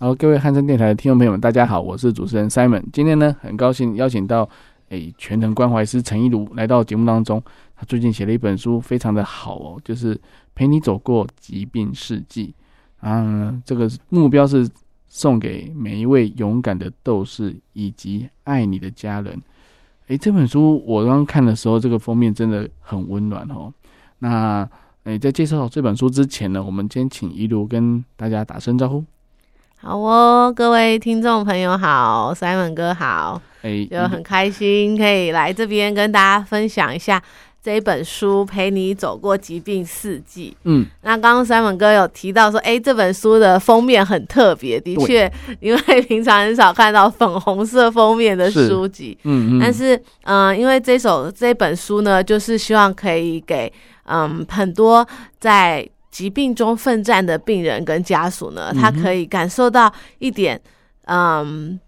好，各位汉声电台的听众朋友们，大家好，我是主持人 Simon。今天呢，很高兴邀请到诶全能关怀师陈一如来到节目当中。他最近写了一本书，非常的好哦，就是陪你走过疾病世纪。啊，这个目标是送给每一位勇敢的斗士以及爱你的家人。诶，这本书我刚刚看的时候，这个封面真的很温暖哦。那诶，在介绍这本书之前呢，我们先请一如跟大家打声招呼。好哦，各位听众朋友好，Simon 哥好，哎，就很开心可以来这边跟大家分享一下这一本书，陪你走过疾病四季。嗯，那刚刚 Simon 哥有提到说，哎，这本书的封面很特别，的确，因为平常很少看到粉红色封面的书籍。嗯嗯，但是嗯、呃，因为这首这本书呢，就是希望可以给嗯很多在。疾病中奋战的病人跟家属呢，他可以感受到一点嗯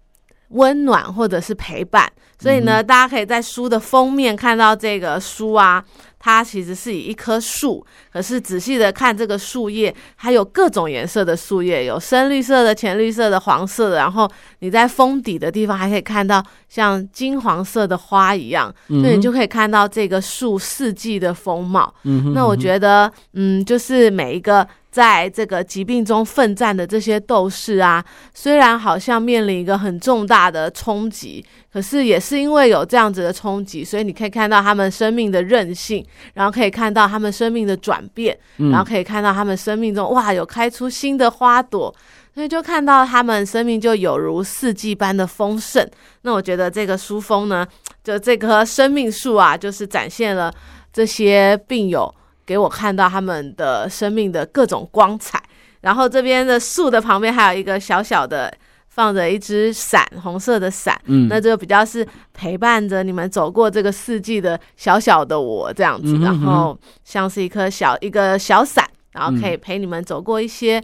温暖或者是陪伴，所以呢，大家可以在书的封面看到这个书啊。它其实是以一棵树，可是仔细的看这个树叶，它有各种颜色的树叶，有深绿色的、浅绿色的、黄色的，然后你在封底的地方还可以看到像金黄色的花一样，嗯、所以你就可以看到这个树四季的风貌。嗯哼嗯哼，那我觉得，嗯，就是每一个。在这个疾病中奋战的这些斗士啊，虽然好像面临一个很重大的冲击，可是也是因为有这样子的冲击，所以你可以看到他们生命的韧性，然后可以看到他们生命的转变，然后可以看到他们生命中哇有开出新的花朵，所以就看到他们生命就有如四季般的丰盛。那我觉得这个书封呢，就这棵生命树啊，就是展现了这些病友。给我看到他们的生命的各种光彩，然后这边的树的旁边还有一个小小的放着一只伞，红色的伞，嗯，那就比较是陪伴着你们走过这个四季的小小的我这样子，嗯、哼哼然后像是一颗小一个小伞，然后可以陪你们走过一些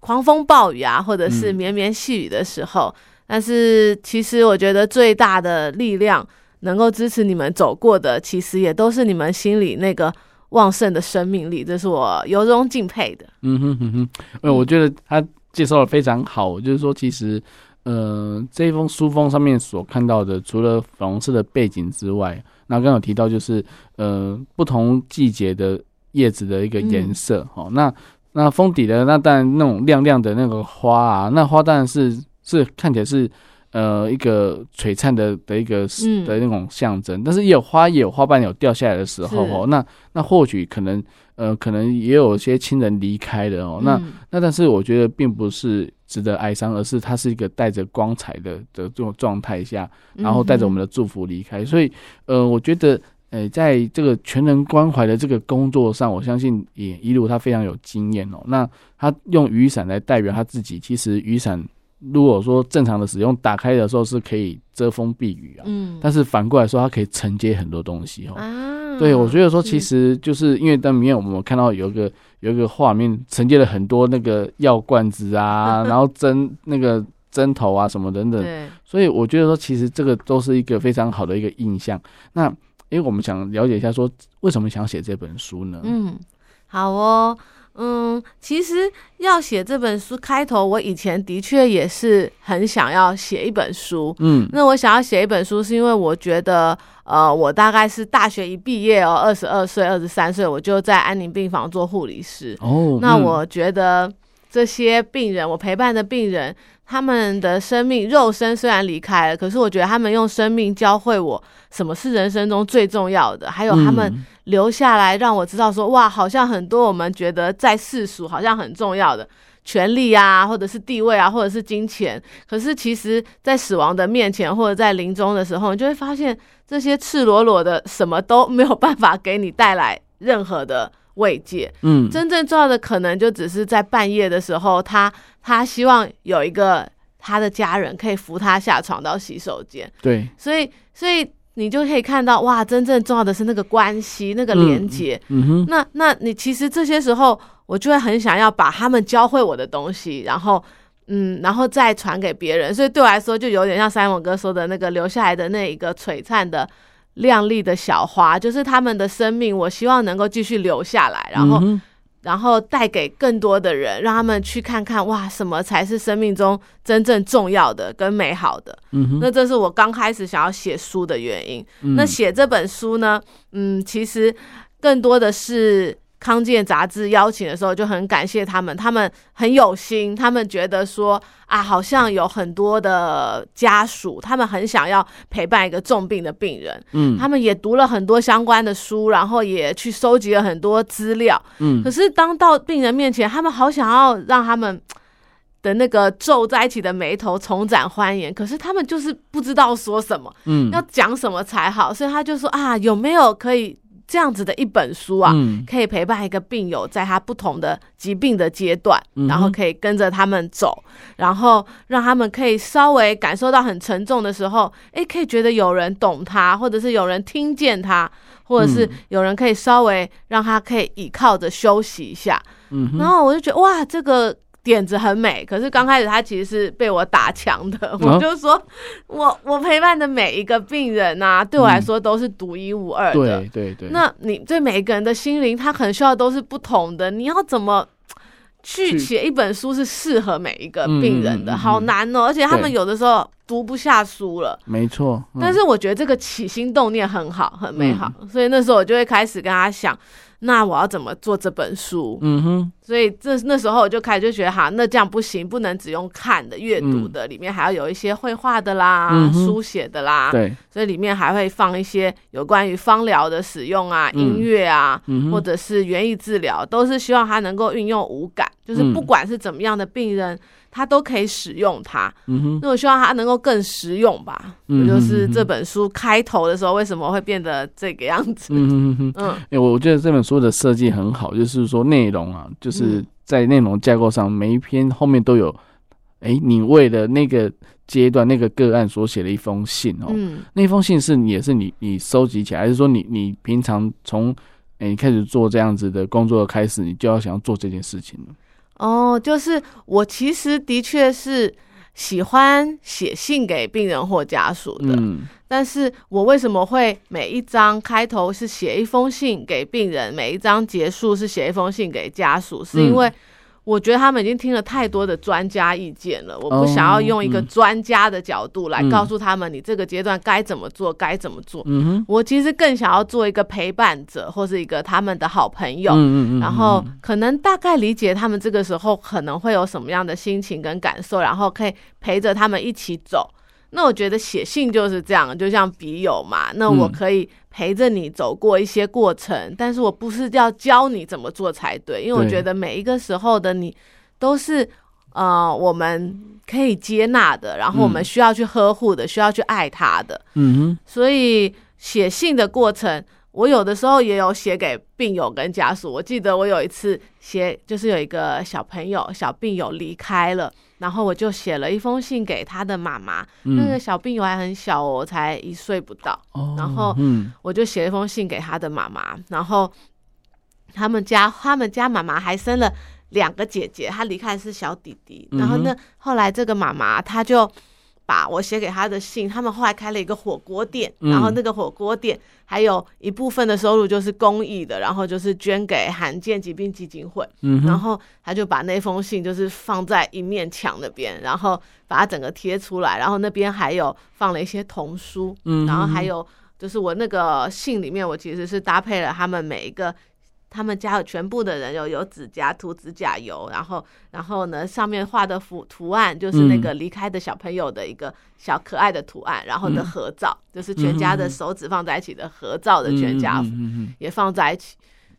狂风暴雨啊，或者是绵绵细雨的时候。嗯、但是其实我觉得最大的力量能够支持你们走过的，其实也都是你们心里那个。旺盛的生命力，这是我由衷敬佩的。嗯哼哼哼，呃，我觉得他介绍的非常好。就是说，其实，呃，这一封书封上面所看到的，除了粉红色的背景之外，那刚刚有提到就是，呃，不同季节的叶子的一个颜色。哦、嗯，那那封底的那当然那种亮亮的那个花啊，那花当然是是看起来是。呃，一个璀璨的的一个的那种象征，嗯、但是也有花，也有花瓣有掉下来的时候哦。那那或许可能呃，可能也有些亲人离开的哦。嗯、那那但是我觉得并不是值得哀伤，而是它是一个带着光彩的的这种状态下，然后带着我们的祝福离开。嗯、所以呃，我觉得呃，在这个全人关怀的这个工作上，我相信也一路他非常有经验哦。那他用雨伞来代表他自己，其实雨伞。如果说正常的使用，打开的时候是可以遮风避雨啊。嗯。但是反过来说，它可以承接很多东西哦。啊。对，我觉得说，其实就是因为在里面我们看到有一个有一个画面，承接了很多那个药罐子啊，然后针那个针头啊什么等等。对。所以我觉得说，其实这个都是一个非常好的一个印象。那因为我们想了解一下，说为什么想写这本书呢？嗯，好哦。嗯，其实要写这本书开头，我以前的确也是很想要写一本书。嗯，那我想要写一本书，是因为我觉得，呃，我大概是大学一毕业哦，二十二岁、二十三岁，我就在安宁病房做护理师。哦，那我觉得这些病人，我陪伴的病人。他们的生命肉身虽然离开了，可是我觉得他们用生命教会我什么是人生中最重要的，还有他们留下来让我知道说，哇，好像很多我们觉得在世俗好像很重要的权利啊，或者是地位啊，或者是金钱，可是其实在死亡的面前或者在临终的时候，你就会发现这些赤裸裸的什么都没有办法给你带来任何的。慰藉，嗯，真正重要的可能就只是在半夜的时候，他他希望有一个他的家人可以扶他下床到洗手间，对，所以所以你就可以看到，哇，真正重要的是那个关系，那个连接，嗯，嗯哼，那那你其实这些时候，我就会很想要把他们教会我的东西，然后嗯，然后再传给别人，所以对我来说，就有点像 Simon 哥说的那个留下来的那一个璀璨的。亮丽的小花，就是他们的生命，我希望能够继续留下来，然后然后带给更多的人，让他们去看看哇，什么才是生命中真正重要的跟美好的。那这是我刚开始想要写书的原因。嗯、那写这本书呢，嗯，其实更多的是。康健杂志邀请的时候就很感谢他们，他们很有心，他们觉得说啊，好像有很多的家属，他们很想要陪伴一个重病的病人，嗯，他们也读了很多相关的书，然后也去收集了很多资料，嗯，可是当到病人面前，他们好想要让他们的那个皱在一起的眉头重展欢颜，可是他们就是不知道说什么，嗯，要讲什么才好，所以他就说啊，有没有可以。这样子的一本书啊，嗯、可以陪伴一个病友在他不同的疾病的阶段，嗯、然后可以跟着他们走，然后让他们可以稍微感受到很沉重的时候，诶，可以觉得有人懂他，或者是有人听见他，或者是有人可以稍微让他可以倚靠着休息一下。嗯、然后我就觉得哇，这个。点子很美，可是刚开始他其实是被我打墙的。哦、我就说，我我陪伴的每一个病人啊，对我来说都是独一无二的。对对对。那你对每一个人的心灵，他可能需要都是不同的。你要怎么去写一本书是适合每一个病人的？好难哦！而且他们有的时候读不下书了。没错。但是我觉得这个起心动念很好，很美好。所以那时候我就会开始跟他想。那我要怎么做这本书？嗯哼，所以这那时候我就开始就觉得，哈，那这样不行，不能只用看的、阅读的，里面还要有一些绘画的啦、嗯、书写的啦。对，所以里面还会放一些有关于芳疗的使用啊、嗯、音乐啊，嗯、或者是园艺治疗，都是希望他能够运用五感，就是不管是怎么样的病人。他都可以使用它，嗯哼，那我希望他能够更实用吧。嗯，就是这本书开头的时候为什么会变得这个样子？嗯哼哼 嗯，哎、欸，我觉得这本书的设计很好，就是说内容啊，就是在内容架构上，每一篇后面都有，哎、欸，你为了那个阶段那个个案所写的一封信哦，嗯，那封信是也是你你收集起来，还是说你你平常从哎、欸、开始做这样子的工作的开始，你就要想要做这件事情了？哦，就是我其实的确是喜欢写信给病人或家属的，嗯，但是我为什么会每一章开头是写一封信给病人，每一章结束是写一封信给家属，是因为。我觉得他们已经听了太多的专家意见了，我不想要用一个专家的角度来告诉他们，你这个阶段该怎么做，该怎么做。嗯，我其实更想要做一个陪伴者，或是一个他们的好朋友。嗯，然后可能大概理解他们这个时候可能会有什么样的心情跟感受，然后可以陪着他们一起走。那我觉得写信就是这样，就像笔友嘛。那我可以陪着你走过一些过程，嗯，但是我不是要教你怎么做才对，因为我觉得每一个时候的你都是呃我们可以接纳的，然后我们需要去呵护的，嗯，需要去爱他的。嗯哼。所以写信的过程，我有的时候也有写给病友跟家属。我记得我有一次写，就是有一个小朋友小病友离开了。然后我就写了一封信给他的妈妈，嗯、那个小病友还很小，我才一岁不到。哦、然后我就写了一封信给他的妈妈。然后他们家他们家妈妈还生了两个姐姐，她离开的是小弟弟。然后呢，后来这个妈妈她就。把我写给他的信，他们后来开了一个火锅店，然后那个火锅店还有一部分的收入就是公益的，然后就是捐给罕见疾病基金会。嗯，然后他就把那封信就是放在一面墙那边，然后把它整个贴出来，然后那边还有放了一些童书，嗯，然后还有就是我那个信里面，我其实是搭配了他们每一个。他们家有全部的人有有指甲涂指甲油，然后然后呢，上面画的图图案就是那个离开的小朋友的一个小可爱的图案，嗯、然后的合照就是全家的手指放在一起的合照的全家福也放在一起。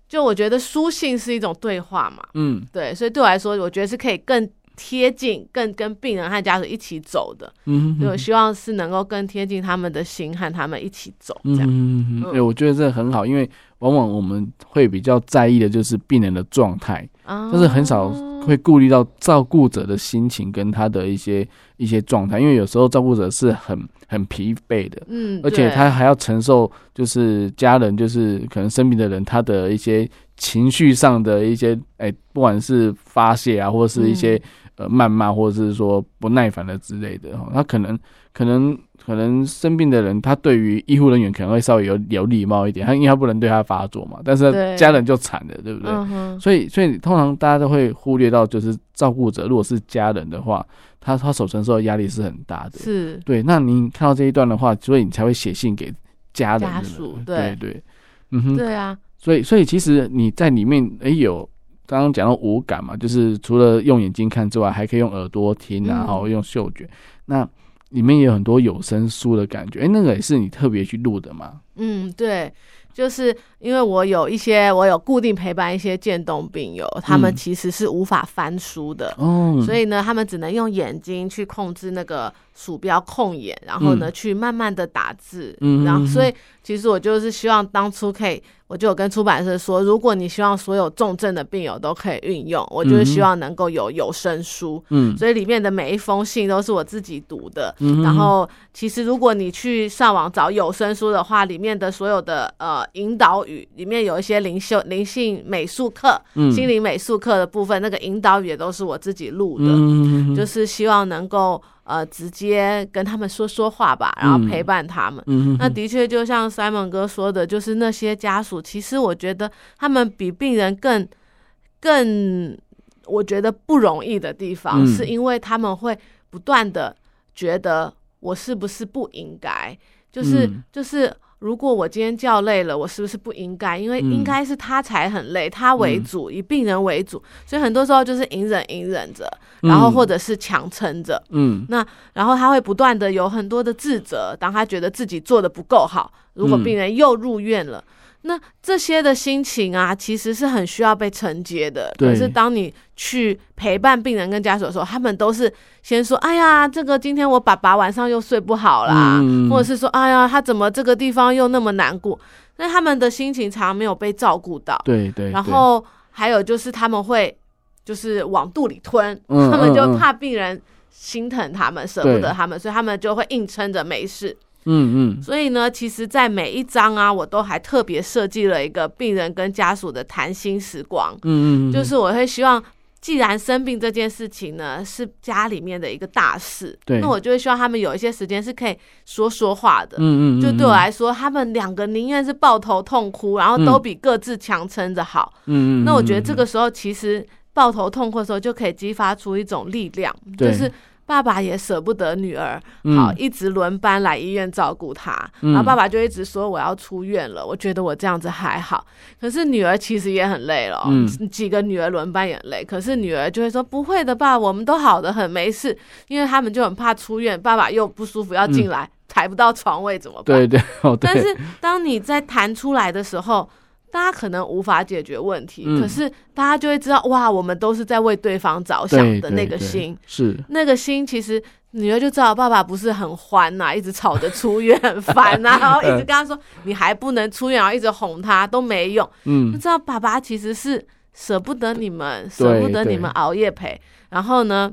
就我觉得书信是一种对话嘛，嗯，对，所以对我来说，我觉得是可以更贴近、更跟病人和家属一起走的。嗯，所以我希望是能够更贴近他们的心，和他们一起走。这样，嗯嗯，哎，我觉得这很好，因为。往往我们会比较在意的就是病人的状态，但是很少会顾虑到照顾者的心情跟他的一些一些状态，因为有时候照顾者是很很疲惫的，嗯，而且他还要承受就是家人就是可能生病的人他的一些情绪上的一些，哎，不管是发泄啊，或者是一些呃谩骂或者是说不耐烦的之类的哈，他可能可能可能生病的人，他对于医护人员可能会稍微有有礼貌一点，他因为他不能对他发作嘛，但是家人就惨了，对不对？嗯、所以所以通常大家都会忽略到，就是照顾者如果是家人的话，他他所承受的压力是很大的，是对。那您看到这一段的话，所以你才会写信给家人家属，对对对，嗯哼，对啊。所以，所以其实你在里面，哎，有刚刚讲到五感嘛，就是除了用眼睛看之外，还可以用耳朵听啊，然后用嗅觉。那里面也有很多有声书的感觉，哎，那个也是你特别去录的吗？嗯，对。就是因为我有一些，我有固定陪伴一些渐冻病友，他们其实是无法翻书的，嗯，所以呢，他们只能用眼睛去控制那个鼠标控眼，然后呢，去慢慢的打字，嗯，然后所以其实我就是希望当初可以。我就有跟出版社说，如果你希望所有重症的病友都可以运用，我就是希望能够有有声书。嗯，所以里面的每一封信都是我自己读的。嗯，然后其实如果你去上网找有声书的话，里面的所有的呃引导语，里面有一些灵修、灵性美术课、心灵美术课的部分，那个引导语也都是我自己录的。嗯，就是希望能够。呃，直接跟他们说说话吧，然后陪伴他们。嗯、那的确就像 Simon 哥说的，就是那些家属，其实我觉得他们比病人更更，我觉得不容易的地方，嗯、是因为他们会不断的觉得我是不是不应该，就是、嗯、就是。如果我今天叫累了，我是不是不应该？因为应该是他才很累，嗯、他为主，以病人为主，所以很多时候就是隐忍隐忍着，然后或者是强撑着。嗯，那然后他会不断的有很多的自责，当他觉得自己做的不够好，如果病人又入院了。嗯那这些的心情啊，其实是很需要被承接的。对可是当你去陪伴病人跟家属的时候，他们都是先说：“哎呀，这个今天我爸爸晚上又睡不好啦。嗯”或者是说：“哎呀，他怎么这个地方又那么难过？”那他们的心情常常没有被照顾到。对，对对。然后还有就是他们会就是往肚里吞，嗯、他们就怕病人心疼他们，舍、嗯、不得他们，所以他们就会硬撑着没事。嗯嗯，所以呢，其实，在每一章啊，我都还特别设计了一个病人跟家属的谈心时光。嗯嗯，就是我会希望，既然生病这件事情呢是家里面的一个大事，对，那我就会希望他们有一些时间是可以说说话的。嗯嗯，就对我来说，他们两个宁愿是抱头痛哭，然后都比各自强撑着好。嗯嗯，那我觉得这个时候其实抱头痛哭的时候就可以激发出一种力量，就是。爸爸也舍不得女儿，好，一直轮班来医院照顾她。嗯、然后爸爸就一直说我要出院了，我觉得我这样子还好。可是女儿其实也很累了，嗯、几个女儿轮班也很累。可是女儿就会说不会的，爸，我们都好的很，没事。因为他们就很怕出院，爸爸又不舒服要进来，抬、嗯、不到床位怎么办？对对，哦、对。但是当你在弹出来的时候。大家可能无法解决问题，嗯、可是大家就会知道，哇，我们都是在为对方着想的那个心，是那个心。其实女儿就知道爸爸不是很欢呐、啊，一直吵着出院很烦呐、啊，然后一直跟他说你还不能出院，然后一直哄他都没用。嗯，就知道爸爸其实是舍不得你们，舍不得你们熬夜陪。然后呢，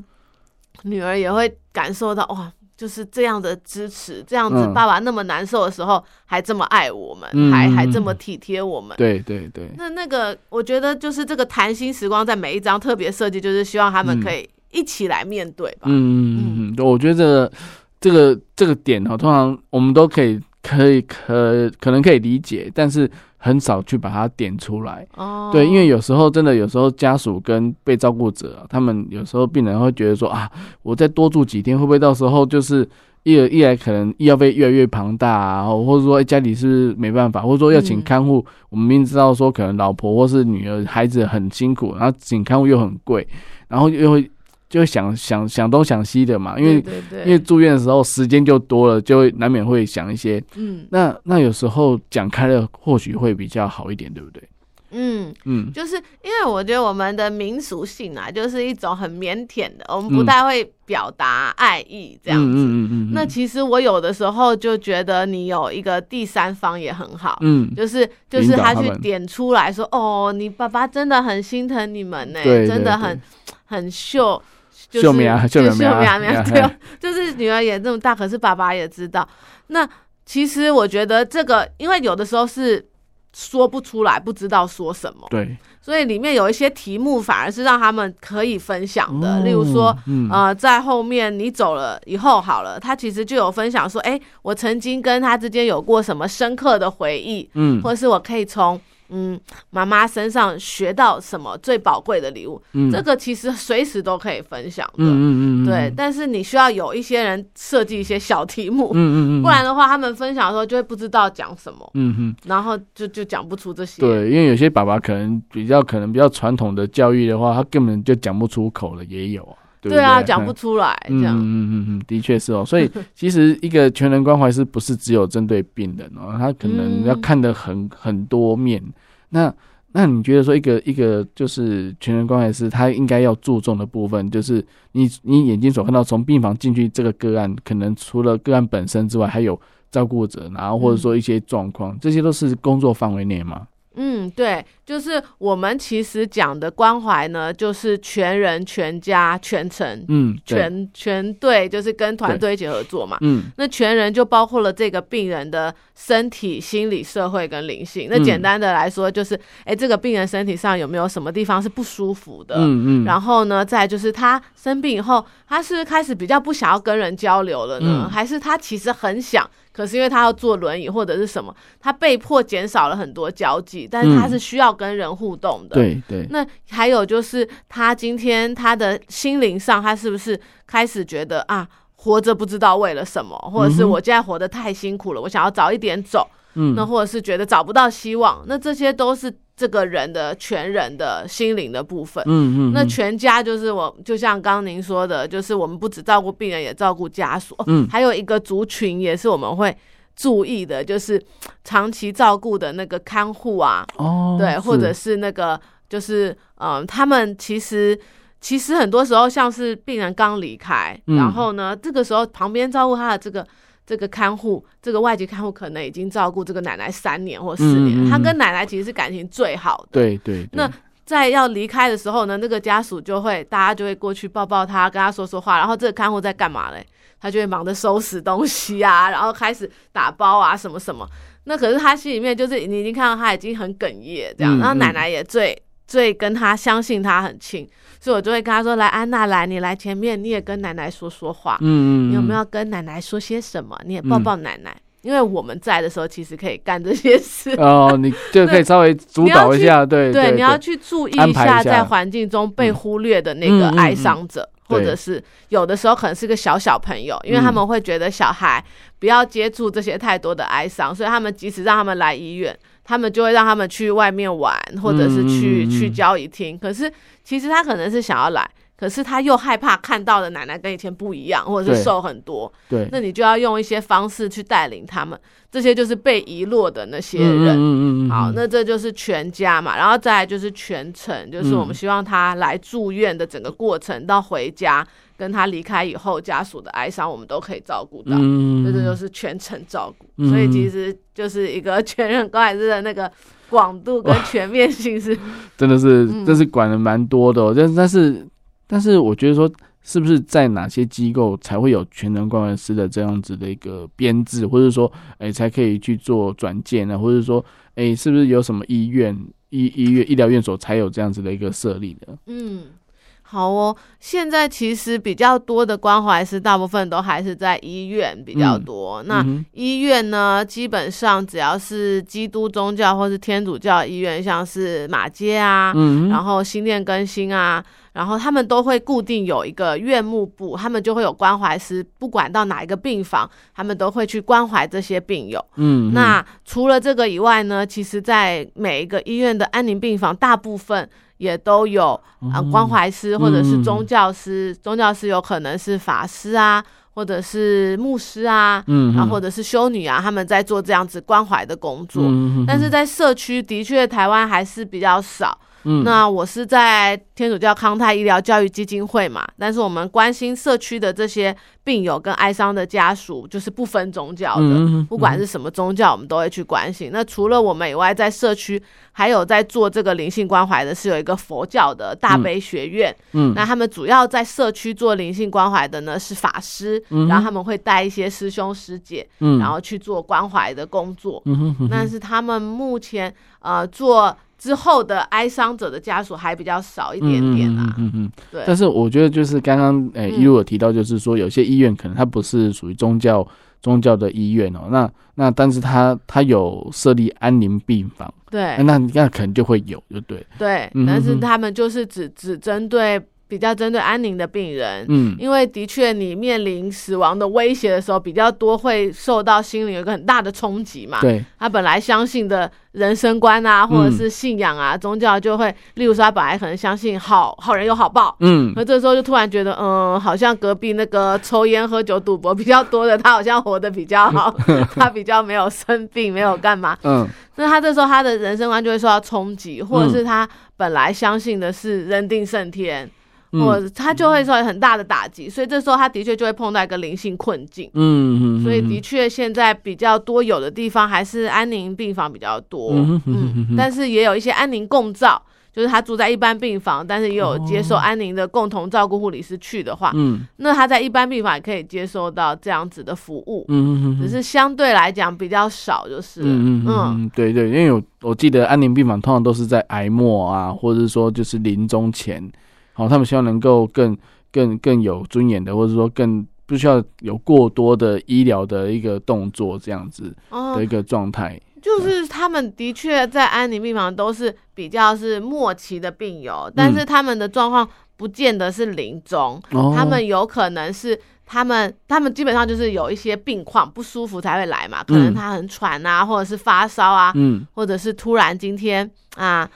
女儿也会感受到哇。就是这样的支持，这样子爸爸那么难受的时候，还这么爱我们，嗯、还还这么体贴我们。对对对。那那个，我觉得就是这个谈心时光，在每一章特别设计，就是希望他们可以一起来面对吧。嗯嗯嗯。我觉得这个这个这个点哈，通常我们都可以可以可可能可以理解，但是。很少去把它点出来，哦，对，因为有时候真的有时候家属跟被照顾者，他们有时候病人会觉得说啊，我再多住几天，会不会到时候就是一来一来可能医药费越来越庞大啊，或者说家里是没办法，或者说要请看护，嗯、我们明知道说可能老婆或是女儿孩子很辛苦，然后请看护又很贵，然后又会。就会想想想东想西的嘛，因为因为住院的时候时间就多了，就会难免会想一些。嗯，那那有时候讲开了，或许会比较好一点，对不对？嗯嗯，就是因为我觉得我们的民俗性啊，就是一种很腼腆的，我们不太会表达爱意这样子。嗯嗯嗯。嗯，那其实我有的时候就觉得你有一个第三方也很好。嗯，就是就是他去点出来说，哦，你爸爸真的很心疼你们呢，真的很很秀。就是秀苗秀苗苗，对，就是女儿也这么大，可是爸爸也知道。那其实我觉得这个，因为有的时候是说不出来，不知道说什么。对，所以里面有一些题目反而是让他们可以分享的，哦、例如说，嗯、呃，在后面你走了以后好了，他其实就有分享说，哎，我曾经跟他之间有过什么深刻的回忆，嗯，或者是我可以从。嗯，妈妈身上学到什么最宝贵的礼物？嗯，这个其实随时都可以分享的。嗯嗯嗯，对。但是你需要有一些人设计一些小题目，嗯嗯嗯，不然的话，他们分享的时候就会不知道讲什么。嗯哼，然后就就讲不出这些。对，因为有些爸爸可能比较可能比较传统的教育的话，他根本就讲不出口了，也有啊。对，对啊，讲不出来这样。嗯嗯嗯嗯，的确是哦。所以 其实一个全人关怀是不是只有针对病人哦，他可能要看得很很多面。那那你觉得说一个一个就是全人关怀师，他应该要注重的部分，就是你你眼睛所看到从病房进去这个个案，可能除了个案本身之外，还有照顾者，然后或者说一些状况，这些都是工作范围内吗？嗯，对，就是我们其实讲的关怀呢，就是全人、全家、全程，嗯，全全队，就是跟团队一起合作嘛。嗯，那全人就包括了这个病人的身体、心理、社会跟灵性。那简单的来说，就是，哎、嗯，这个病人身体上有没有什么地方是不舒服的？嗯嗯。然后呢，再就是他生病以后，他是开始比较不想要跟人交流了呢，嗯、还是他其实很想？可是因为他要坐轮椅或者是什么，他被迫减少了很多交际，但是他是需要跟人互动的。对对。那还有就是他今天他的心灵上，他是不是开始觉得啊，活着不知道为了什么，或者是我现在活得太辛苦了，我想要早一点走。嗯。那或者是觉得找不到希望，那这些都是。这个人的全人的心灵的部分，嗯嗯，那全家就是我，就像刚刚您说的，就是我们不只照顾病人，也照顾家属，嗯，还有一个族群也是我们会注意的，就是长期照顾的那个看护啊，哦，对，或者是那个就是嗯，他们其实其实很多时候像是病人刚离开，然后呢，这个时候旁边照顾他的这个。这个看护，这个外籍看护可能已经照顾这个奶奶三年或四年，嗯嗯嗯，他跟奶奶其实是感情最好的。对对，对。那在要离开的时候呢，那个家属就会，大家就会过去抱抱他，跟他说说话。然后这个看护在干嘛嘞？他就会忙着收拾东西啊，然后开始打包啊，什么什么。那可是他心里面就是你已经看到他已经很哽咽这样，然后奶奶也最最跟他相信他很亲。所以我就会跟他说：“来，安娜，来，你来前面，你也跟奶奶说说话。嗯，嗯，你有没有跟奶奶说些什么？你也抱抱奶奶，嗯、因为我们在的时候，其实可以干这些事。哦，你就可以稍微主导一下，对对，对，你要去注意一下，在环境中被忽略的那个哀伤者，或者是有的时候可能是个小小朋友，因为他们会觉得小孩不要接触这些太多的哀伤，所以他们即使让他们来医院。”他们就会让他们去外面玩，或者是去、嗯嗯、去交易厅。可是其实他可能是想要来，可是他又害怕看到的奶奶跟以前不一样，或者是瘦很多。对，那你就要用一些方式去带领他们。这些就是被遗落的那些人。嗯嗯嗯。好，那这就是全家嘛，然后再来就是全程，就是我们希望他来住院的整个过程到回家。跟他离开以后，家属的哀伤我们都可以照顾到，嗯，这就是全程照顾，嗯，所以其实就是一个全人关怀师的那个广度跟全面性是，真的是，这是管的蛮多的，哦。但，是，但是我觉得说，是不是在哪些机构才会有全能关怀师的这样子的一个编制，或者说，哎，欸，才可以去做转介呢？或者说，哎，欸，是不是有什么医院、医医院、医疗院所才有这样子的一个设立的？嗯。好哦，现在其实比较多的关怀师，大部分都还是在医院比较多。嗯、那医院呢，基本上只要是基督宗教或是天主教医院，像是马街啊，嗯、然后新店更新啊，然后他们都会固定有一个院牧部，他们就会有关怀师，不管到哪一个病房，他们都会去关怀这些病友。嗯，那除了这个以外呢，其实在每一个医院的安宁病房，大部分。也都有啊，关怀师或者是宗教师，嗯、宗教师有可能是法师啊，或者是牧师啊，嗯，然后或者是修女啊，他们在做这样子关怀的工作。嗯、但是在社区的确台湾还是比较少，嗯，那我是在天主教康泰医疗教育基金会嘛，但是我们关心社区的这些病友跟哀伤的家属，就是不分宗教的，嗯、不管是什么宗教，我们都会去关心。那除了我们以外，在社区还有在做这个灵性关怀的，是有一个佛教的大悲学院，嗯，那他们主要在社区做灵性关怀的呢是法师，嗯、然后他们会带一些师兄师姐，嗯，然后去做关怀的工作，但是他们目前呃做。之后的哀伤者的家属还比较少一点点啊，嗯嗯，嗯对。但是我觉得就是刚刚诶，一路有提到，就是说有些医院可能它不是属于宗教宗教的医院哦，那那但是它它有设立安宁病房，对，那那可能就会有，就对，对。但是他们就是只只针对。比较针对安宁的病人，嗯，因为的确你面临死亡的威胁的时候，比较多会受到心灵有一个很大的冲击嘛。对，他本来相信的人生观啊，或者是信仰啊，嗯、宗教就会，例如说他本来可能相信好好人有好报，嗯，那这时候就突然觉得，嗯，好像隔壁那个抽烟喝酒赌博比较多的，他好像活得比较好，他比较没有生病，没有干嘛，嗯，那他这时候他的人生观就会受到冲击，或者是他本来相信的是人定胜天。或者他就会受到很大的打击，所以这时候他的确就会碰到一个灵性困境。嗯嗯，所以的确现在比较多有的地方还是安宁病房比较多。嗯嗯，但是也有一些安宁共照，就是他住在一般病房，但是也有接受安宁的共同照顾护理师去的话，嗯，那他在一般病房也可以接受到这样子的服务。嗯嗯，只是相对来讲比较少，就是嗯嗯，对对，因为我我记得安宁病房通常都是在癌末啊，或者是说就是临终前。哦，他们希望能够更、更、更有尊严的，或者说更不需要有过多的医疗的一个动作，这样子的一个状态。哦，就是他们的确在安宁病房都是比较是末期的病友，但是他们的状况不见得是临终，嗯，他们有可能是他们他们基本上就是有一些病况不舒服才会来嘛，可能他很喘啊，或者是发烧啊，嗯，或者是突然今天啊。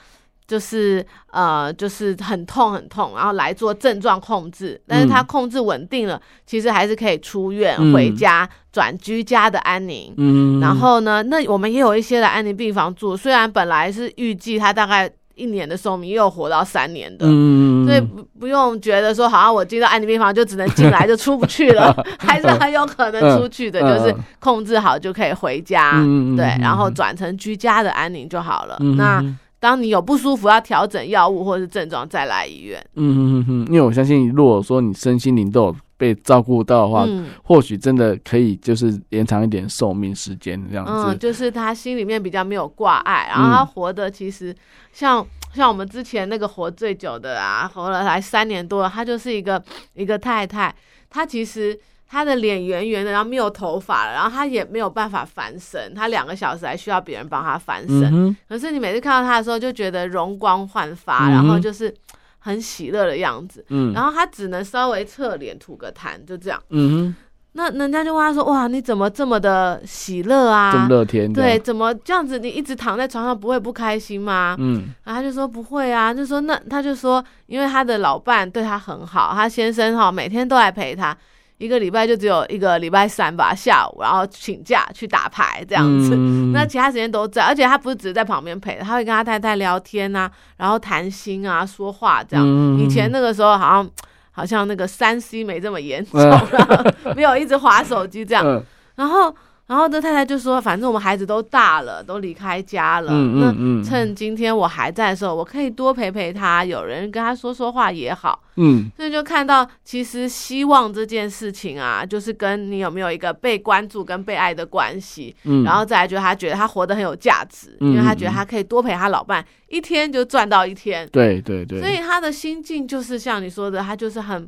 就是呃，就是很痛很痛，然后来做症状控制，但是他控制稳定了，嗯、其实还是可以出院回家转、嗯、居家的安宁。嗯，然后呢，那我们也有一些的安宁病房住，虽然本来是预计他大概一年的寿命，也有活到三年的，嗯，所以不不用觉得说好像我进到安宁病房就只能进来就出不去了，还是很有可能出去的，就是控制好就可以回家，嗯、对，然后转成居家的安宁就好了。嗯、那。当你有不舒服，要调整药物或者是症状，再来医院。嗯哼哼哼，因为我相信，如果说你身心灵都有被照顾到的话，嗯、或许真的可以就是延长一点寿命时间这样子。嗯，就是他心里面比较没有挂碍，然后他活得其实像、嗯、像我们之前那个活最久的啊，活了才三年多了，他就是一个一个太太，他其实。他的脸圆圆的，然后没有头发了，然后他也没有办法翻身，他两个小时还需要别人帮他翻身。嗯、可是你每次看到他的时候，就觉得容光焕发，嗯、然后就是很喜乐的样子。嗯，然后他只能稍微侧脸吐个痰，就这样。嗯哼，那人家就问他说：“哇，你怎么这么的喜乐啊？这么乐天？对，怎么这样子？你一直躺在床上不会不开心吗？”嗯，然后他就说：“不会啊。”就说那他就说，因为他的老伴对他很好，他先生哈每天都来陪他。一个礼拜就只有一个礼拜三吧，下午然后请假去打牌这样子，嗯、那其他时间都在，而且他不是只是在旁边陪，他会跟他太太聊天啊，然后谈心啊，说话这样。嗯、以前那个时候好像好像那个三 C 没这么严重，嗯、没有一直划手机这样，嗯、然后。然后这太太就说：“反正我们孩子都大了，都离开家了。嗯嗯嗯、那趁今天我还在的时候，我可以多陪陪他，有人跟他说说话也好。嗯，所以就看到，其实希望这件事情啊，就是跟你有没有一个被关注跟被爱的关系。嗯，然后再来，就他觉得他活得很有价值，嗯、因为他觉得他可以多陪他老伴，一天就赚到一天。对对对。所以他的心境就是像你说的，他就是很。”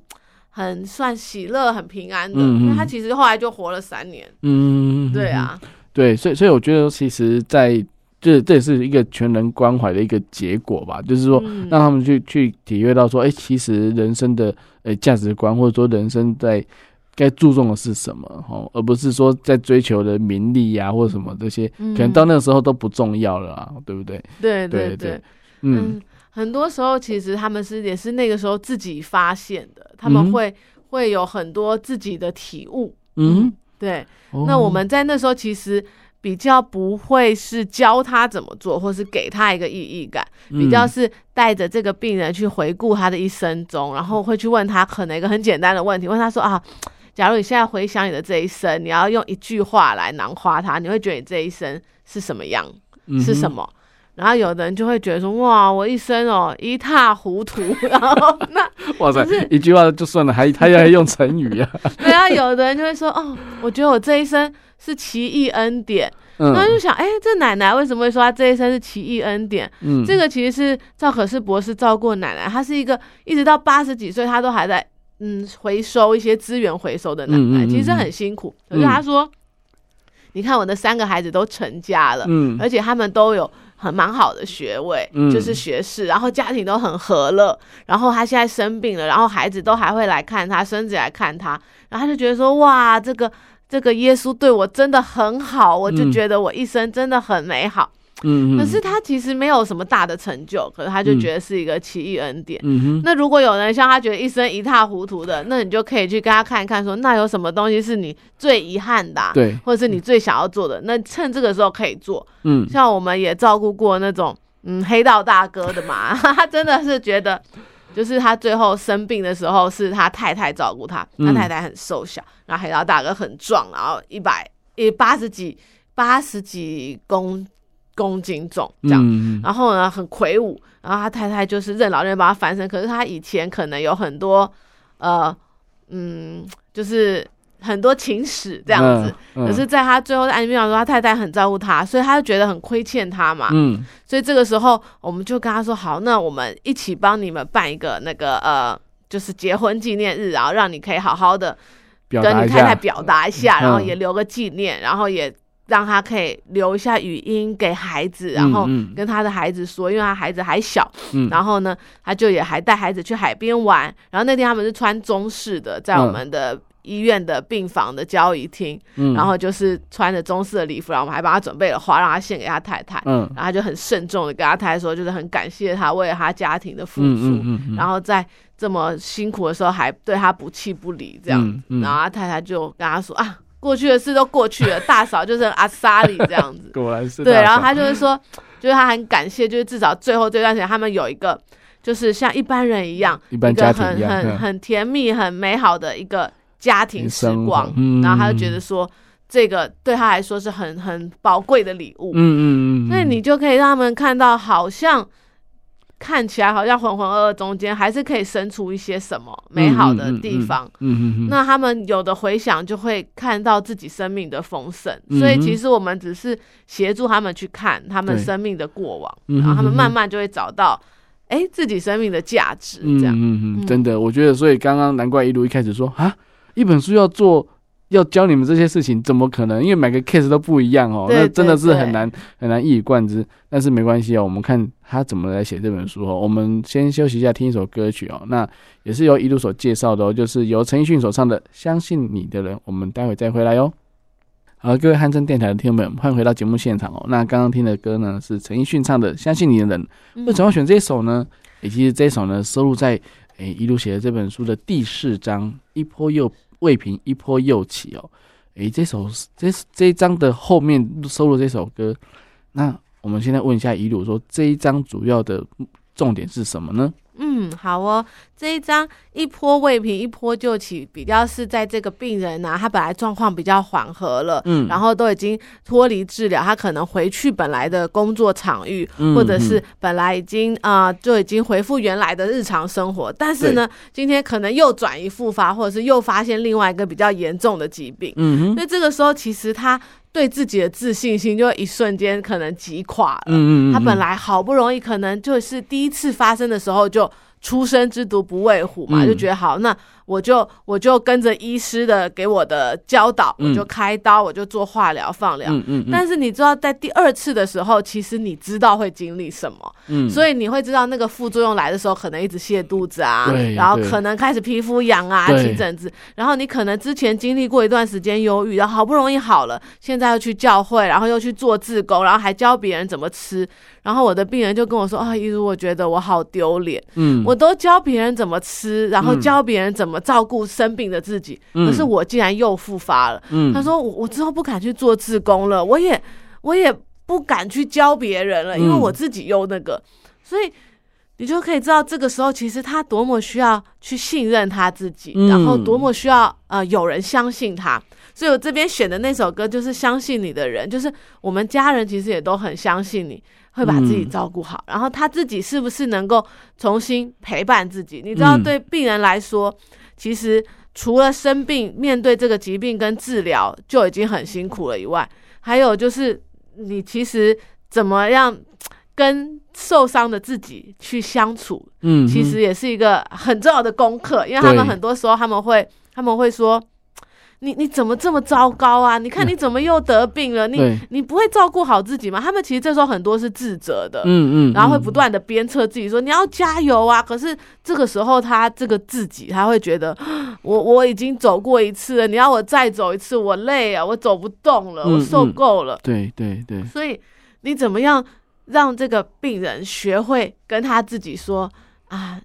很算喜乐、很平安的，嗯、因为他其实后来就活了三年。嗯，对啊，对，所以所以我觉得，其实在，在这这也是一个全人关怀的一个结果吧，就是说让他们去去体会到说，哎、欸，其实人生的呃价值观，或者说人生在该注重的是什么，哦，而不是说在追求的名利呀、啊、或者什么这些，可能到那个时候都不重要了啊，对不对？对对对，对。对。嗯。嗯很多时候，其实他们是也是那个时候自己发现的，他们会、嗯、会有很多自己的体悟。嗯，对。哦、那我们在那时候其实。比较不会是教他怎么做，或是给他一个意义感，比较是带着这个病人去回顾他的一生中，然后会去问他可能一个很简单的问题，问他说啊，假如你现在回想你的这一生，你要用一句话来囊括他，你会觉得你这一生是什么样？是什么？然后有的人就会觉得说，哇，我一生哦一塌糊涂。然后那哇塞，一句话就算了，还他要用成语啊？对啊，有的人就会说，哦，我觉得我这一生。是奇异恩典，然后就想，哎、欸，这奶奶为什么会说她这一生是奇异恩典？嗯，这个其实是赵可士博士照顾奶奶，她是一个一直到八十几岁，她都还在嗯回收一些资源回收的奶奶，其实很辛苦。可是她说，你看我的三个孩子都成家了，嗯，而且他们都有很蛮好的学位，就是学士，然后家庭都很和乐，然后他现在生病了，然后孩子都还会来看他，孙子来看他，然后他就觉得说，哇，这个。这个耶稣对我真的很好，我就觉得我一生真的很美好。嗯，可是他其实没有什么大的成就，可是他就觉得是一个奇异恩典。嗯哼。那如果有人像他觉得一生一塌糊涂的，那你就可以去跟他看一看，说那有什么东西是你最遗憾的，对，或者是你最想要做的，那趁这个时候可以做。嗯，像我们也照顾过那种嗯黑道大哥的嘛，他真的是觉得。就是他最后生病的时候，是他太太照顾他。他太太很瘦小，然后黑道大哥很壮，然后一百一八十几八十几公公斤重这样。然后呢，很魁梧。然后他太太就是任劳任怨帮他翻身。可是他以前可能有很多呃嗯，就是。很多情史这样子，嗯嗯、可是在他最后在安宁病房的时候，他太太很照顾他，所以他就觉得很亏欠他嘛。嗯，所以这个时候我们就跟他说：“好，那我们一起帮你们办一个那个呃，就是结婚纪念日，然后让你可以好好的跟你太太表达一下，然后也留个纪念，然后也让他可以留一下语音给孩子，然后跟他的孩子说，因为他孩子还小。嗯，然后呢，他就也还带孩子去海边玩。然后那天他们是穿中式的，在我们的。医院的病房的交易厅，嗯、然后就是穿着中式的礼服，然后我们还帮他准备了花，让他献给他太太。嗯，然后他就很慎重的跟他太太说，就是很感谢他为了他家庭的付出，然后在这么辛苦的时候还对他不弃不离这样。然后他太太就跟他说啊，过去的事都过去了，大嫂就是阿莎里这样子。果然是对，然后他就是说，就是他很感谢，就是至少最后这段时间他们有一个，就是像一般人一样，一般家庭一，一个很很很甜蜜、很美好的一个。家庭时光，嗯、然后他就觉得说，这个对他来说是很很宝贵的礼物。嗯嗯嗯，那、嗯嗯、你就可以让他们看到，好像看起来好像浑浑噩噩中间，还是可以生出一些什么美好的地方。嗯嗯，嗯，那他们有的回想，就会看到自己生命的丰盛。嗯、所以其实我们只是协助他们去看他们生命的过往，然后他们慢慢就会找到。哎，自己生命的价值，这样，嗯嗯嗯，真的，我觉得，所以刚刚难怪一路一开始说啊。一本书要做，要教你们这些事情，怎么可能？因为每个 case 都不一样哦，那真的是很难很难一以贯之。但是没关系哦，我们看他怎么来写这本书哦。我们先休息一下，听一首歌曲哦。那也是由一路所介绍的哦，就是由陈奕迅所唱的《相信你的人》。我们待会再回来哟。好，各位汉声电台的听众们，欢迎回到节目现场哦。那刚刚听的歌呢，是陈奕迅唱的《相信你的人》。为什么要选这一首呢？也其实这一首呢，收录在诶一路写的这本书的第四章，一波又。未平一波又起哦，诶，这首这这一章的后面收录这首歌，那我们现在问一下一路说，这一章主要的重点是什么呢？嗯，好哦，这一章一波未平一波就起，比较是在这个病人呢、啊，他本来状况比较缓和了，嗯，然后都已经脱离治疗，他可能回去本来的工作场域，嗯、或者是本来已经啊、呃、就已经恢复原来的日常生活，但是呢，今天可能又转移复发，或者是又发现另外一个比较严重的疾病，嗯哼，所以这个时候其实他。对自己的自信心就一瞬间可能击垮了。嗯嗯，他本来好不容易，可能就是第一次发生的时候就初生之犊不畏虎嘛，就觉得好那。我就我就跟着医师的给我的教导，我就开刀，我就做化疗放疗。嗯嗯。但是你知道，在第二次的时候，其实你知道会经历什么，嗯，所以你会知道那个副作用来的时候，可能一直泻肚子啊，对，然后可能开始皮肤痒啊，起疹子，然后你可能之前经历过一段时间忧郁，然后好不容易好了，现在又去教会，然后又去做志工，然后还教别人怎么吃，然后我的病人就跟我说啊，一如，我觉得我好丢脸，嗯，我都教别人怎么吃，然后教别人怎么。么照顾生病的自己，可是我竟然又复发了。嗯，他说我我之后不敢去做志工了，我也我也不敢去教别人了，因为我自己又那个，所以。你就可以知道，这个时候其实他多么需要去信任他自己，嗯、然后多么需要呃有人相信他。所以我这边选的那首歌就是《相信你的人》，就是我们家人其实也都很相信你会把自己照顾好，嗯、然后他自己是不是能够重新陪伴自己？你知道，对病人来说，嗯、其实除了生病面对这个疾病跟治疗就已经很辛苦了以外，还有就是你其实怎么样？跟受伤的自己去相处，嗯，其实也是一个很重要的功课，因为他们很多时候他们会他们会说，你你怎么这么糟糕啊？你看你怎么又得病了？你你不会照顾好自己吗？他们其实这时候很多是自责的，嗯嗯，然后会不断的鞭策自己说你要加油啊。可是这个时候他这个自己他会觉得，我我已经走过一次了，你要我再走一次，我累啊，我走不动了，我受够了。对对对，所以你怎么样？让这个病人学会跟他自己说啊，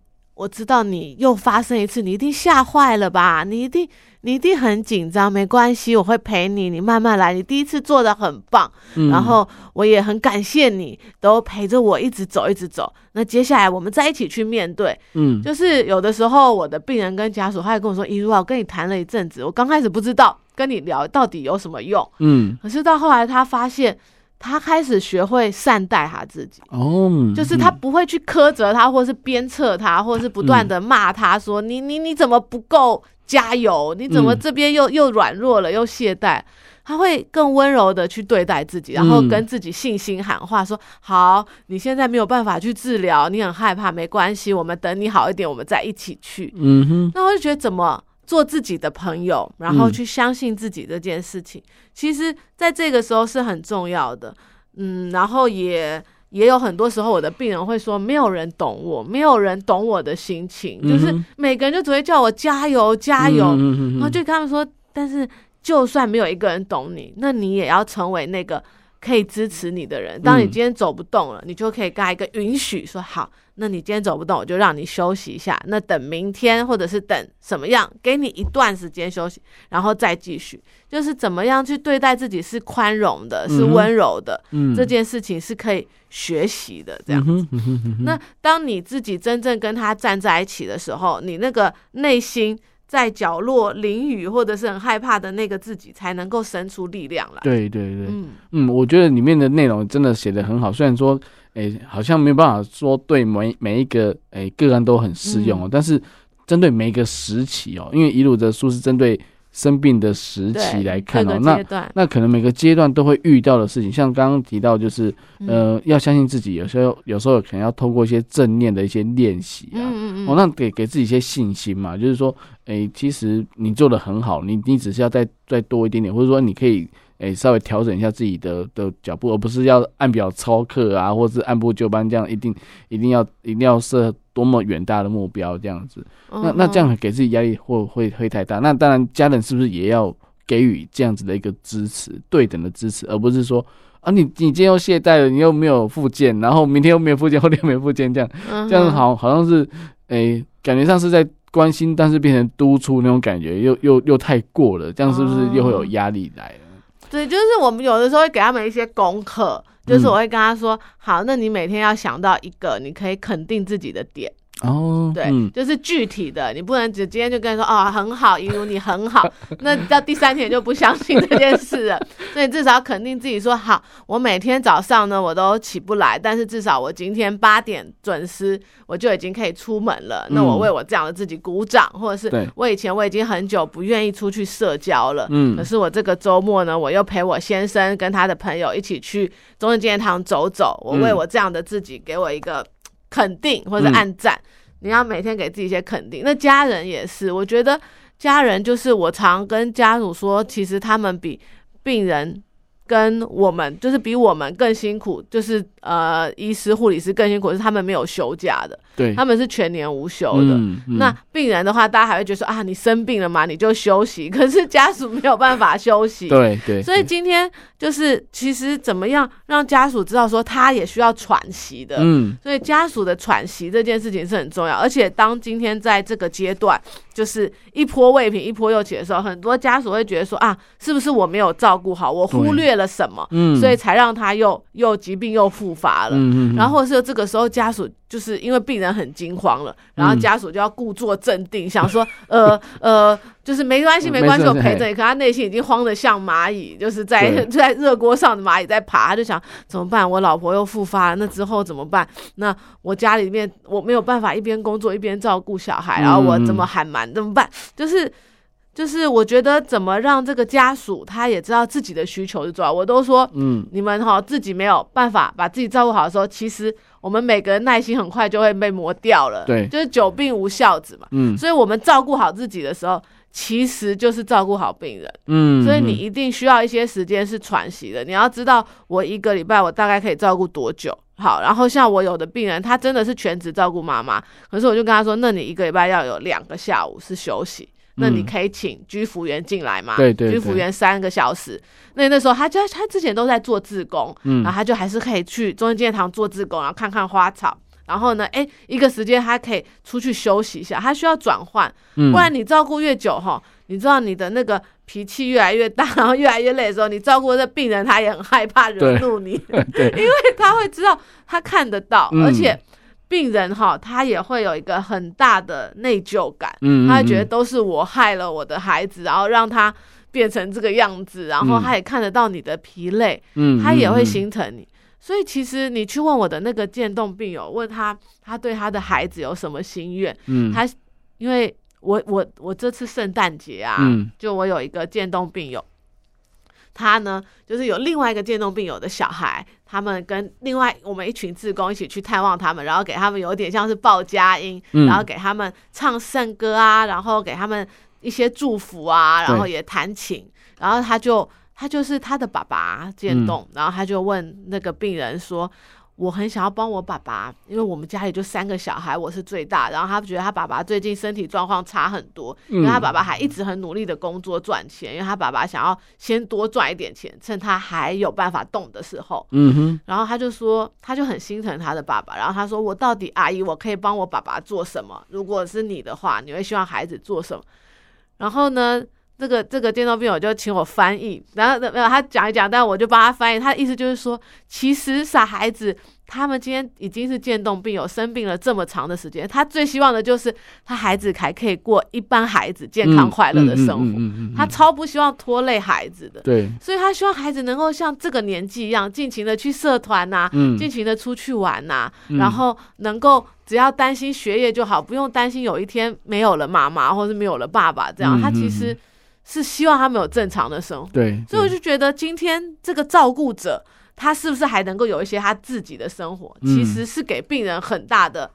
我知道你又发生一次，你一定吓坏了吧？你一定你一定很紧张，没关系，我会陪你，你慢慢来。你第一次做的很棒，嗯、然后我也很感谢你，都陪着我一直走，一直走。那接下来我们再一起去面对。嗯，就是有的时候我的病人跟家属，他会跟我说：“一如啊，我跟你谈了一阵子，我刚开始不知道跟你聊到底有什么用。嗯，可是到后来他发现。”他开始学会善待他自己，哦，就是他不会去苛责他，或是鞭策他，或是不断的骂他说：“你你你怎么不够加油？你怎么这边又又软弱了，又懈怠？”他会更温柔的去对待自己，然后跟自己信心喊话说：“好，你现在没有办法去治疗，你很害怕，没关系，我们等你好一点，我们再一起去。”嗯哼，那我就觉得怎么？做自己的朋友，然后去相信自己这件事情，嗯、其实在这个时候是很重要的。嗯，然后也也有很多时候，我的病人会说，没有人懂我，没有人懂我的心情，嗯、就是每个人就只会叫我加油加油，然后就跟他们说，但是就算没有一个人懂你，那你也要成为那个可以支持你的人。当你今天走不动了，嗯、你就可以给他一个允许，说好。那你今天走不动，我就让你休息一下。那等明天，或者是等什么样，给你一段时间休息，然后再继续。就是怎么样去对待自己是宽容的，是温柔的。嗯，这件事情是可以学习的。这样子。那当你自己真正跟他站在一起的时候，你那个内心在角落淋雨或者是很害怕的那个自己，才能够生出力量来。对对对，嗯嗯，我觉得里面的内容真的写的很好。虽然说。哎、欸，好像没有办法说对每每一个哎、欸、个案都很适用哦，嗯、但是针对每一个时期哦，因为一路的书是针对生病的时期来看哦，那那可能每个阶段都会遇到的事情，像刚刚提到就是呃，嗯、要相信自己，有时候有时候可能要透过一些正念的一些练习啊，嗯嗯嗯哦，那给给自己一些信心嘛，就是说，哎、欸，其实你做的很好，你你只是要再再多一点点，或者说你可以。诶、欸，稍微调整一下自己的的脚步，而不是要按表操课啊，或是按部就班这样，一定一定要一定要设多么远大的目标这样子。那那这样给自己压力会会会太大。那当然，家人是不是也要给予这样子的一个支持，对等的支持，而不是说啊，你你今天又懈怠了，你又没有复健，然后明天又没有复健，后天又没有复健，这样、嗯、这样好好像是诶、欸，感觉上是在关心，但是变成督促那种感觉，又又又太过了，这样是不是又会有压力来了？对，就是我们有的时候会给他们一些功课，就是我会跟他说，嗯、好，那你每天要想到一个你可以肯定自己的点。哦，对，嗯、就是具体的，你不能只今天就跟他说哦，很好，怡如你很好，那到第三天就不相信这件事了。所以至少肯定自己说好，我每天早上呢我都起不来，但是至少我今天八点准时我就已经可以出门了。嗯、那我为我这样的自己鼓掌，或者是我以前我已经很久不愿意出去社交了，嗯，可是我这个周末呢，我又陪我先生跟他的朋友一起去中正纪念堂走走，我为我这样的自己给我一个。肯定或者暗赞，嗯、你要每天给自己一些肯定。那家人也是，我觉得家人就是我常跟家属说，其实他们比病人。跟我们就是比我们更辛苦，就是呃，医师、护理师更辛苦，是他们没有休假的，对，他们是全年无休的。嗯嗯、那病人的话，大家还会觉得说啊，你生病了嘛，你就休息。可是家属没有办法休息，对对。所以今天就是其实怎么样让家属知道说他也需要喘息的，嗯。所以家属的喘息这件事情是很重要，而且当今天在这个阶段，就是一波未平一波又起的时候，很多家属会觉得说啊，是不是我没有照顾好，我忽略了什么，嗯，所以才让他又又疾病又复发了，嗯嗯，然后是这个时候家属就是因为病人很惊慌了，然后家属就要故作镇定，想说呃呃，就是没关系没关系，我陪着你，可他内心已经慌得像蚂蚁，就是在 在热锅上的蚂蚁在爬，他就想怎么办？我老婆又复发了，那之后怎么办？那我家里面我没有办法一边工作一边照顾小孩，然后我怎么喊蛮？怎么办？就是就是，我觉得怎么让这个家属他也知道自己的需求是重要。我都说，嗯，你们哈自己没有办法把自己照顾好的时候，其实我们每个人耐心很快就会被磨掉了。对，就是久病无孝子嘛。嗯，所以我们照顾好自己的时候，其实就是照顾好病人。嗯，所以你一定需要一些时间是喘息的。你要知道，我一个礼拜我大概可以照顾多久？好，然后像我有的病人，他真的是全职照顾妈妈，可是我就跟他说，那你一个礼拜要有两个下午是休息，那你可以请居服员进来嘛？对对，居服员三个小时。那那时候他就他之前都在做志工，嗯，然后他就还是可以去中正纪念堂做志工，然后看看花草。然后呢，哎，一个时间他可以出去休息一下，他需要转换，不然你照顾越久哈，你知道你的那个。脾气越来越大，然后越来越累的时候，你照顾这病人，他也很害怕惹怒你，对，因为他会知道他看得到，嗯、而且病人哈，他也会有一个很大的内疚感，嗯，他觉得都是我害了我的孩子，然后让他变成这个样子，然后他也看得到你的疲累，嗯，他也会心疼你，所以其实你去问我的那个渐冻病友，问他他对他的孩子有什么心愿，嗯，他因为。我我我这次圣诞节啊，嗯、就我有一个渐冻病友，他呢就是有另外一个渐冻病友的小孩，他们跟另外我们一群志工一起去探望他们，然后给他们有点像是报佳音，嗯、然后给他们唱圣歌啊，然后给他们一些祝福啊，然后也弹琴，然后他就他就是他的爸爸渐冻，嗯、然后他就问那个病人说。我很想要帮我爸爸，因为我们家里就三个小孩，我是最大。然后他觉得他爸爸最近身体状况差很多，嗯、因为他爸爸还一直很努力的工作赚钱，因为他爸爸想要先多赚一点钱，趁他还有办法动的时候。嗯哼。然后他就说，他就很心疼他的爸爸。然后他说：“我到底阿姨，我可以帮我爸爸做什么？如果是你的话，你会希望孩子做什么？”然后呢？这个这个渐冻病友就请我翻译，然后没有他讲一讲，但我就帮他翻译。他的意思就是说，其实傻孩子他们今天已经是渐冻病友，生病了这么长的时间，他最希望的就是他孩子还可以过一般孩子健康快乐的生活。他超不希望拖累孩子的，对，所以他希望孩子能够像这个年纪一样，尽情的去社团呐，尽情的出去玩呐，然后能够只要担心学业就好，不用担心有一天没有了妈妈或是没有了爸爸这样。他其实。是希望他们有正常的生活，对，所以我就觉得今天这个照顾者，他是不是还能够有一些他自己的生活，嗯、其实是给病人很大的，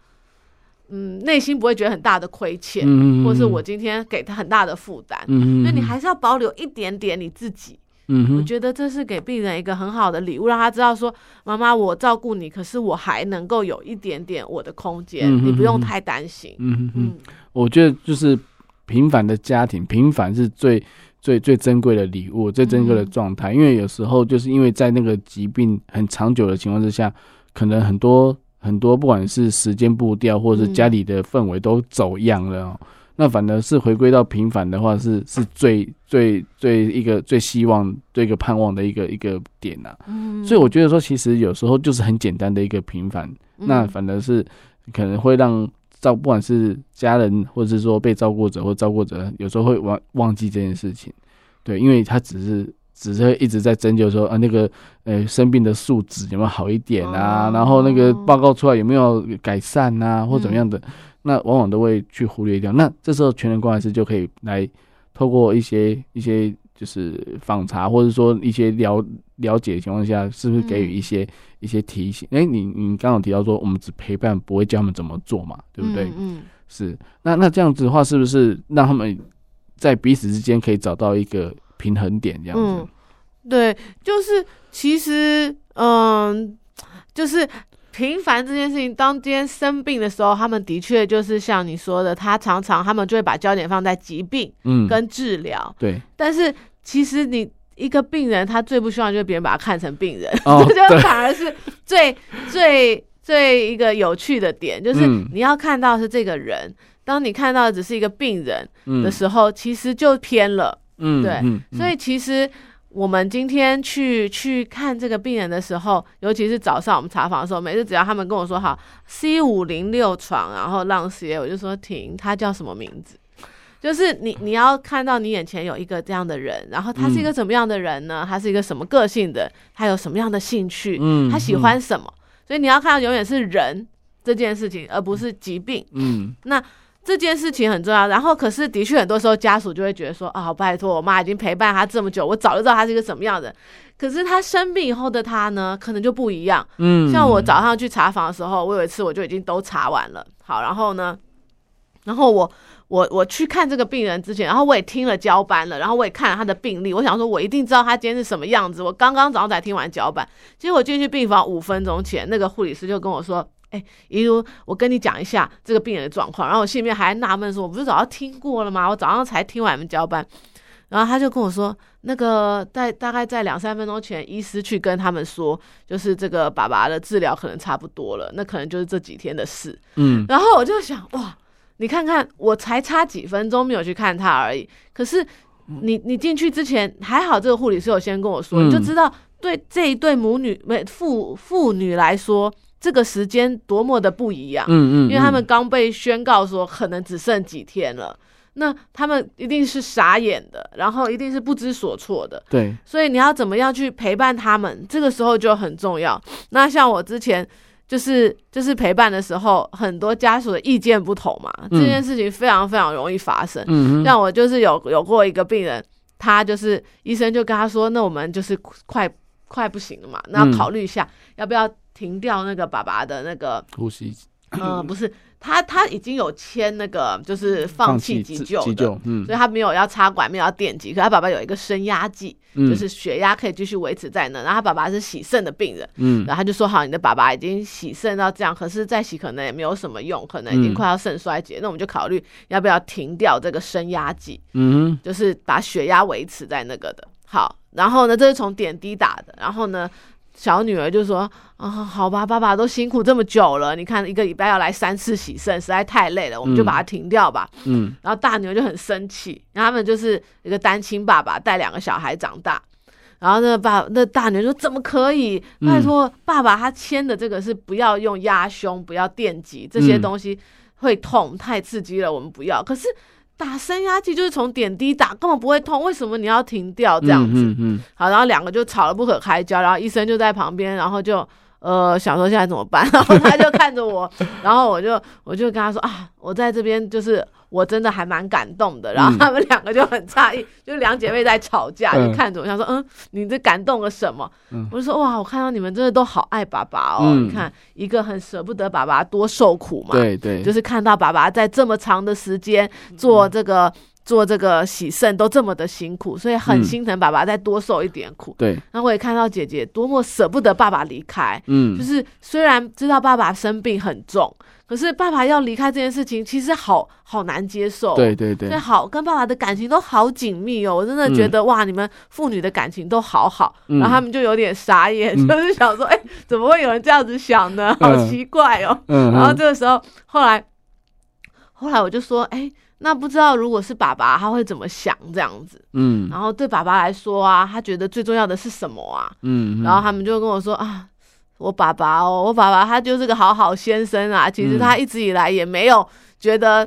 嗯，内心不会觉得很大的亏欠，嗯、或是我今天给他很大的负担，嗯，所以你还是要保留一点点你自己，嗯，我觉得这是给病人一个很好的礼物，让他知道说，妈妈我照顾你，可是我还能够有一点点我的空间，嗯、你不用太担心，嗯嗯，我觉得就是。平凡的家庭，平凡是最最最珍贵的礼物，最珍贵的状态。因为有时候就是因为在那个疾病很长久的情况之下，可能很多很多，不管是时间步调，或者是家里的氛围都走样了。嗯、那反而是回归到平凡的话，是是最最最一个最希望、最一个盼望的一个一个点呐、啊。嗯、所以我觉得说，其实有时候就是很简单的一个平凡，嗯、那反而是可能会让。照不管是家人，或者是说被照顾者或照顾者，有时候会忘忘记这件事情，对，因为他只是只是一直在针灸说啊，那个呃生病的数值有没有好一点啊，然后那个报告出来有没有改善啊，或怎么样的，那往往都会去忽略掉。那这时候全人关怀师就可以来透过一些一些。就是访查，或者说一些了了解的情况下，是不是给予一些、嗯、一些提醒？哎、欸，你你刚刚提到说，我们只陪伴，不会教他们怎么做嘛，对不对？嗯，嗯是。那那这样子的话，是不是让他们在彼此之间可以找到一个平衡点？这样子、嗯，对，就是其实，嗯，就是。平凡这件事情，当今天生病的时候，他们的确就是像你说的，他常常他们就会把焦点放在疾病，嗯，跟治疗，嗯，对。但是其实你一个病人，他最不希望就是别人把他看成病人，哦，这就反而是最最最一个有趣的点，就是你要看到是这个人。当你看到的只是一个病人的时候，嗯、其实就偏了。嗯，对，嗯嗯、所以其实。我们今天去去看这个病人的时候，尤其是早上我们查房的时候，每次只要他们跟我说好 C 五零六床，然后浪血，我就说停，他叫什么名字？就是你你要看到你眼前有一个这样的人，然后他是一个什么样的人呢？他是一个什么个性的？他有什么样的兴趣？嗯，他喜欢什么？所以你要看到永远是人这件事情，而不是疾病。嗯，那。这件事情很重要，然后可是的确很多时候家属就会觉得说啊，拜托，我妈已经陪伴他这么久，我早就知道他是一个什么样的。可是他生病以后的他呢，可能就不一样。嗯，像我早上去查房的时候，我有一次我就已经都查完了。好，然后呢，然后我我我去看这个病人之前，然后我也听了交班了，然后我也看了他的病历，我想说我一定知道他今天是什么样子。我刚刚早上才听完交班，结果进去病房五分钟前，那个护理师就跟我说。哎，一如我跟你讲一下这个病人的状况，然后我心里面还纳闷说，我不是早上听过了吗？我早上才听完你们交班，然后他就跟我说，那个在大概在两三分钟前，医师去跟他们说，就是这个爸爸的治疗可能差不多了，那可能就是这几天的事。嗯，然后我就想，哇，你看看，我才差几分钟没有去看他而已，可是你你进去之前还好，这个护理师有先跟我说，嗯、你就知道对这一对母女没父父女来说。这个时间多么的不一样，嗯嗯，因为他们刚被宣告说可能只剩几天了，那他们一定是傻眼的，然后一定是不知所措的，对，所以你要怎么样去陪伴他们，这个时候就很重要。那像我之前就是就是陪伴的时候，很多家属的意见不同嘛，这件事情非常非常容易发生。嗯，像我就是有有过一个病人，他就是医生就跟他说，那我们就是快快不行了嘛，那要考虑一下要不要。停掉那个爸爸的那个呼吸，呃，不是他，他已经有签那个就是放弃急救，急救，嗯，所以他没有要插管，没有要电击，可他爸爸有一个升压剂，嗯，就是血压可以继续维持在那。然后他爸爸是洗肾的病人，嗯，然后他就说好，你的爸爸已经洗肾到这样，可是再洗可能也没有什么用，可能已经快要肾衰竭，嗯，那我们就考虑要不要停掉这个升压剂，嗯，就是把血压维持在那个的。好，然后呢，这是从点滴打的，然后呢。小女儿就说：“啊，好吧，爸爸都辛苦这么久了，你看一个礼拜要来三次洗肾，实在太累了，我们就把它停掉吧。”嗯，然后大女儿就很生气，然后他们就是一个单亲爸爸带两个小孩长大，然后那个爸那大女儿说：“怎么可以？拜托爸爸，他签的这个是不要用压胸，不要电击，这些东西会痛，太刺激了，我们不要。可是。”打升压剂就是从点滴打，根本不会痛，为什么你要停掉这样子？嗯嗯嗯、好，然后两个就吵得不可开交，然后医生就在旁边，然后就呃想说现在怎么办，然后他就看着我，然后我就我就跟他说啊，我在这边就是。我真的还蛮感动的，然后他们两个就很诧异，嗯、就两姐妹在吵架，就看着我，想说，嗯，你这感动了什么？嗯、我就说，哇，我看到你们真的都好爱爸爸哦，嗯、你看一个很舍不得爸爸多受苦嘛，对对，就是看到爸爸在这么长的时间做这个、嗯、做这个洗肾都这么的辛苦，所以很心疼爸爸再多受一点苦。对、嗯，然后我也看到姐姐多么舍不得爸爸离开，嗯，就是虽然知道爸爸生病很重。可是爸爸要离开这件事情，其实好好难接受。对对对，对，好跟爸爸的感情都好紧密哦，我真的觉得、嗯、哇，你们父女的感情都好好。嗯、然后他们就有点傻眼，嗯、就是想说，哎、欸，怎么会有人这样子想呢？好奇怪哦。嗯、然后这个时候，后来后来我就说，哎、欸，那不知道如果是爸爸，他会怎么想这样子？嗯。然后对爸爸来说啊，他觉得最重要的是什么啊？嗯。然后他们就跟我说啊。我爸爸哦，我爸爸他就是个好好先生啊。其实他一直以来也没有觉得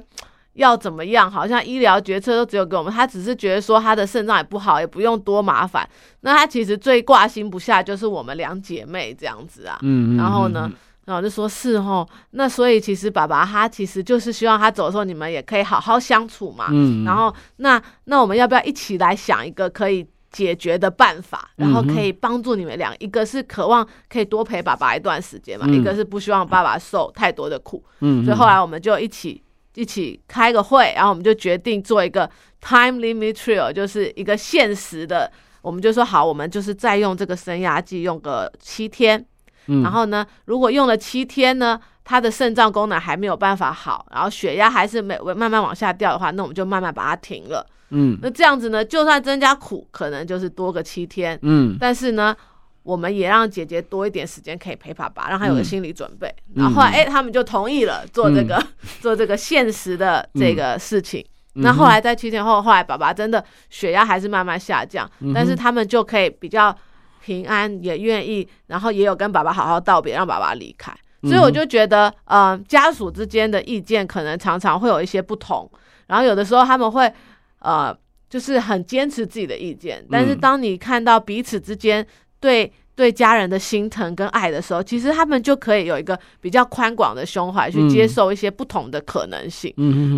要怎么样，好像医疗决策都只有给我们。他只是觉得说他的肾脏也不好，也不用多麻烦。那他其实最挂心不下就是我们两姐妹这样子啊。嗯，然后呢，然后我就说是哦。那所以其实爸爸他其实就是希望他走的时候你们也可以好好相处嘛。嗯。然后那那我们要不要一起来想一个可以？解决的办法，然后可以帮助你们俩。嗯、一个是渴望可以多陪爸爸一段时间嘛，嗯、一个是不希望爸爸受太多的苦。嗯，所以后来我们就一起一起开个会，然后我们就决定做一个 time limit trial，就是一个限时的。我们就说好，我们就是再用这个升压剂用个七天。嗯、然后呢，如果用了七天呢，他的肾脏功能还没有办法好，然后血压还是没慢慢往下掉的话，那我们就慢慢把它停了。嗯，那这样子呢，就算增加苦，可能就是多个七天。嗯，但是呢，我们也让姐姐多一点时间可以陪爸爸，让他有个心理准备。嗯、然后哎、欸，他们就同意了做这个、嗯、做这个现实的这个事情。嗯、那后来在七天后，后来爸爸真的血压还是慢慢下降，嗯、但是他们就可以比较平安，也愿意，然后也有跟爸爸好好道别，让爸爸离开。所以我就觉得，嗯、呃，家属之间的意见可能常常会有一些不同，然后有的时候他们会，呃。就是很坚持自己的意见，但是当你看到彼此之间对对家人的心疼跟爱的时候，其实他们就可以有一个比较宽广的胸怀去接受一些不同的可能性，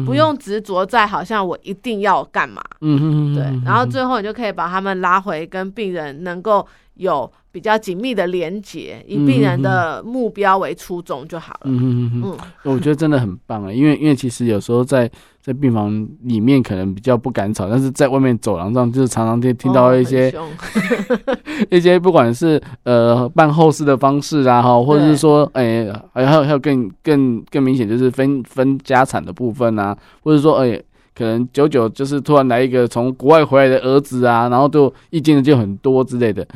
不用执着在好像我一定要干嘛，嗯对，然后最后你就可以把他们拉回跟病人能够有比较紧密的连结，以病人的目标为初衷就好了。嗯嗯嗯，我觉得真的很棒啊，因为因为其实有时候在。在病房里面可能比较不敢吵，但是在外面走廊上，就是常常听听到一些、哦、一些不管是呃办后事的方式啊，哈，或者是说，哎、欸，还有还有更更更明显就是分分家产的部分啊，或者说，哎、欸，可能久久就是突然来一个从国外回来的儿子啊，然后就意见就很多之类的。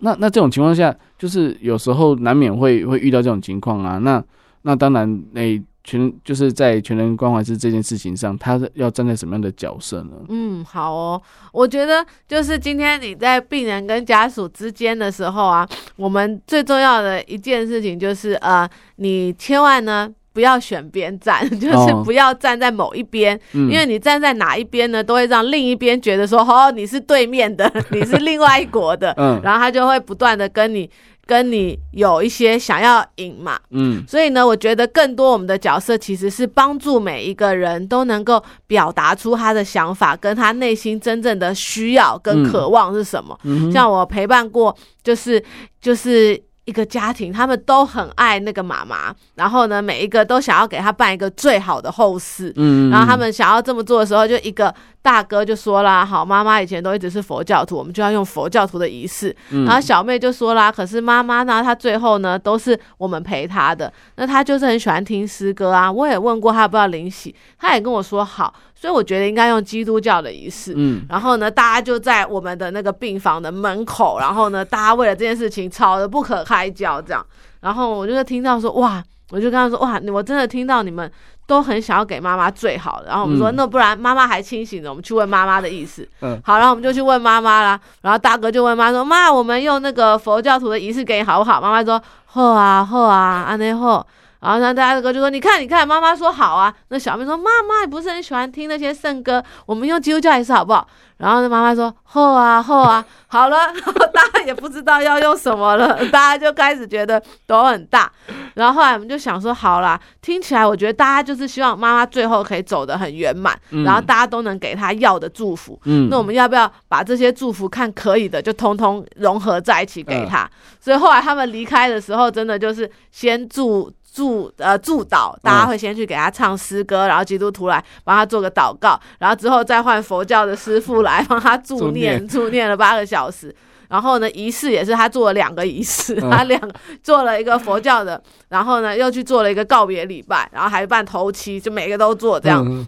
那那这种情况下，就是有时候难免会会遇到这种情况啊。那那当然，那、全就是在全人关怀师这件事情上，他要站在什么样的角色呢？嗯，好哦，我觉得就是今天你在病人跟家属之间的时候啊，我们最重要的一件事情就是呃，你千万呢不要选边站，就是不要站在某一边，哦，因为你站在哪一边呢，都会让另一边觉得说哦，你是对面的，你是另外一国的，嗯，然后他就会不断的跟你。跟你有一些想要赢嘛，嗯，所以呢，我觉得更多我们的角色其实是帮助每一个人都能够表达出他的想法，跟他内心真正的需要跟渴望是什么。嗯，像我陪伴过，就是就是。一个家庭，他们都很爱那个妈妈，然后呢，每一个都想要给她办一个最好的后事。嗯，然后他们想要这么做的时候，就一个大哥就说啦：“好，妈妈以前都一直是佛教徒，我们就要用佛教徒的仪式。”然后小妹就说啦：“可是妈妈呢，她最后呢都是我们陪她的，那她就是很喜欢听诗歌啊。我也问过她要不要灵洗，她也跟我说好。”所以我觉得应该用基督教的仪式，嗯，然后呢，大家就在我们的那个病房的门口，然后呢，大家为了这件事情吵得不可开交，这样，然后我就听到说，哇，我就跟他说，哇，我真的听到你们都很想要给妈妈最好的，然后我们说，那不然妈妈还清醒着，我们去问妈妈的意思，嗯，好，然后我们就去问妈妈啦，然后大哥就问妈妈说，妈，我们用那个佛教徒的仪式给你好不好？妈妈说，好啊，好啊，安内好。然后呢，大哥就说：“你看，你看，妈妈说好啊。”那小妹说：“妈妈也不是很喜欢听那些圣歌，我们用基督教仪式好不好？”然后那妈妈说：“好啊，好啊，好了。”然后大家也不知道要用什么了，大家就开始觉得头很大。然后后来我们就想说：“好啦，听起来我觉得大家就是希望妈妈最后可以走得很圆满，然后大家都能给她要的祝福。嗯，那我们要不要把这些祝福看可以的，就通通融合在一起给她？所以后来他们离开的时候，真的就是先祝。祝呃祝祷，大家会先去给他唱诗歌，然后基督徒来帮他做个祷告，然后之后再换佛教的师傅来帮他助念，助念了八个小时。然后呢，仪式也是他做了两个仪式，他两做了一个佛教的，然后呢又去做了一个告别礼拜，然后还办头七，就每个都做这样。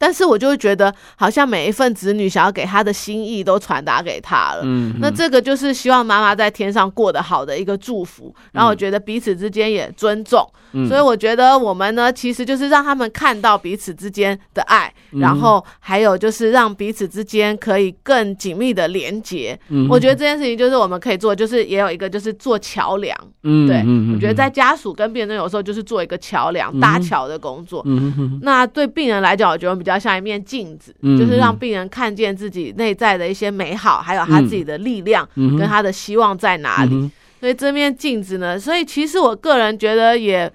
但是我就会觉得，好像每一份子女想要给他的心意都传达给他了。嗯，那这个就是希望妈妈在天上过得好的一个祝福。然后我觉得彼此之间也尊重。嗯，所以我觉得我们呢，其实就是让他们看到彼此之间的爱，然后还有就是让彼此之间可以更紧密的连接。嗯，我觉得这件事情就是我们可以做，就是也有一个就是做桥梁。嗯，对，我觉得在家属跟病人有时候就是做一个桥梁、搭桥的工作。嗯，那对病人来讲，我觉得比较。比较像一面镜子，就是让病人看见自己内在的一些美好，还有他自己的力量跟他的希望在哪里。所以这面镜子呢，所以其实我个人觉得也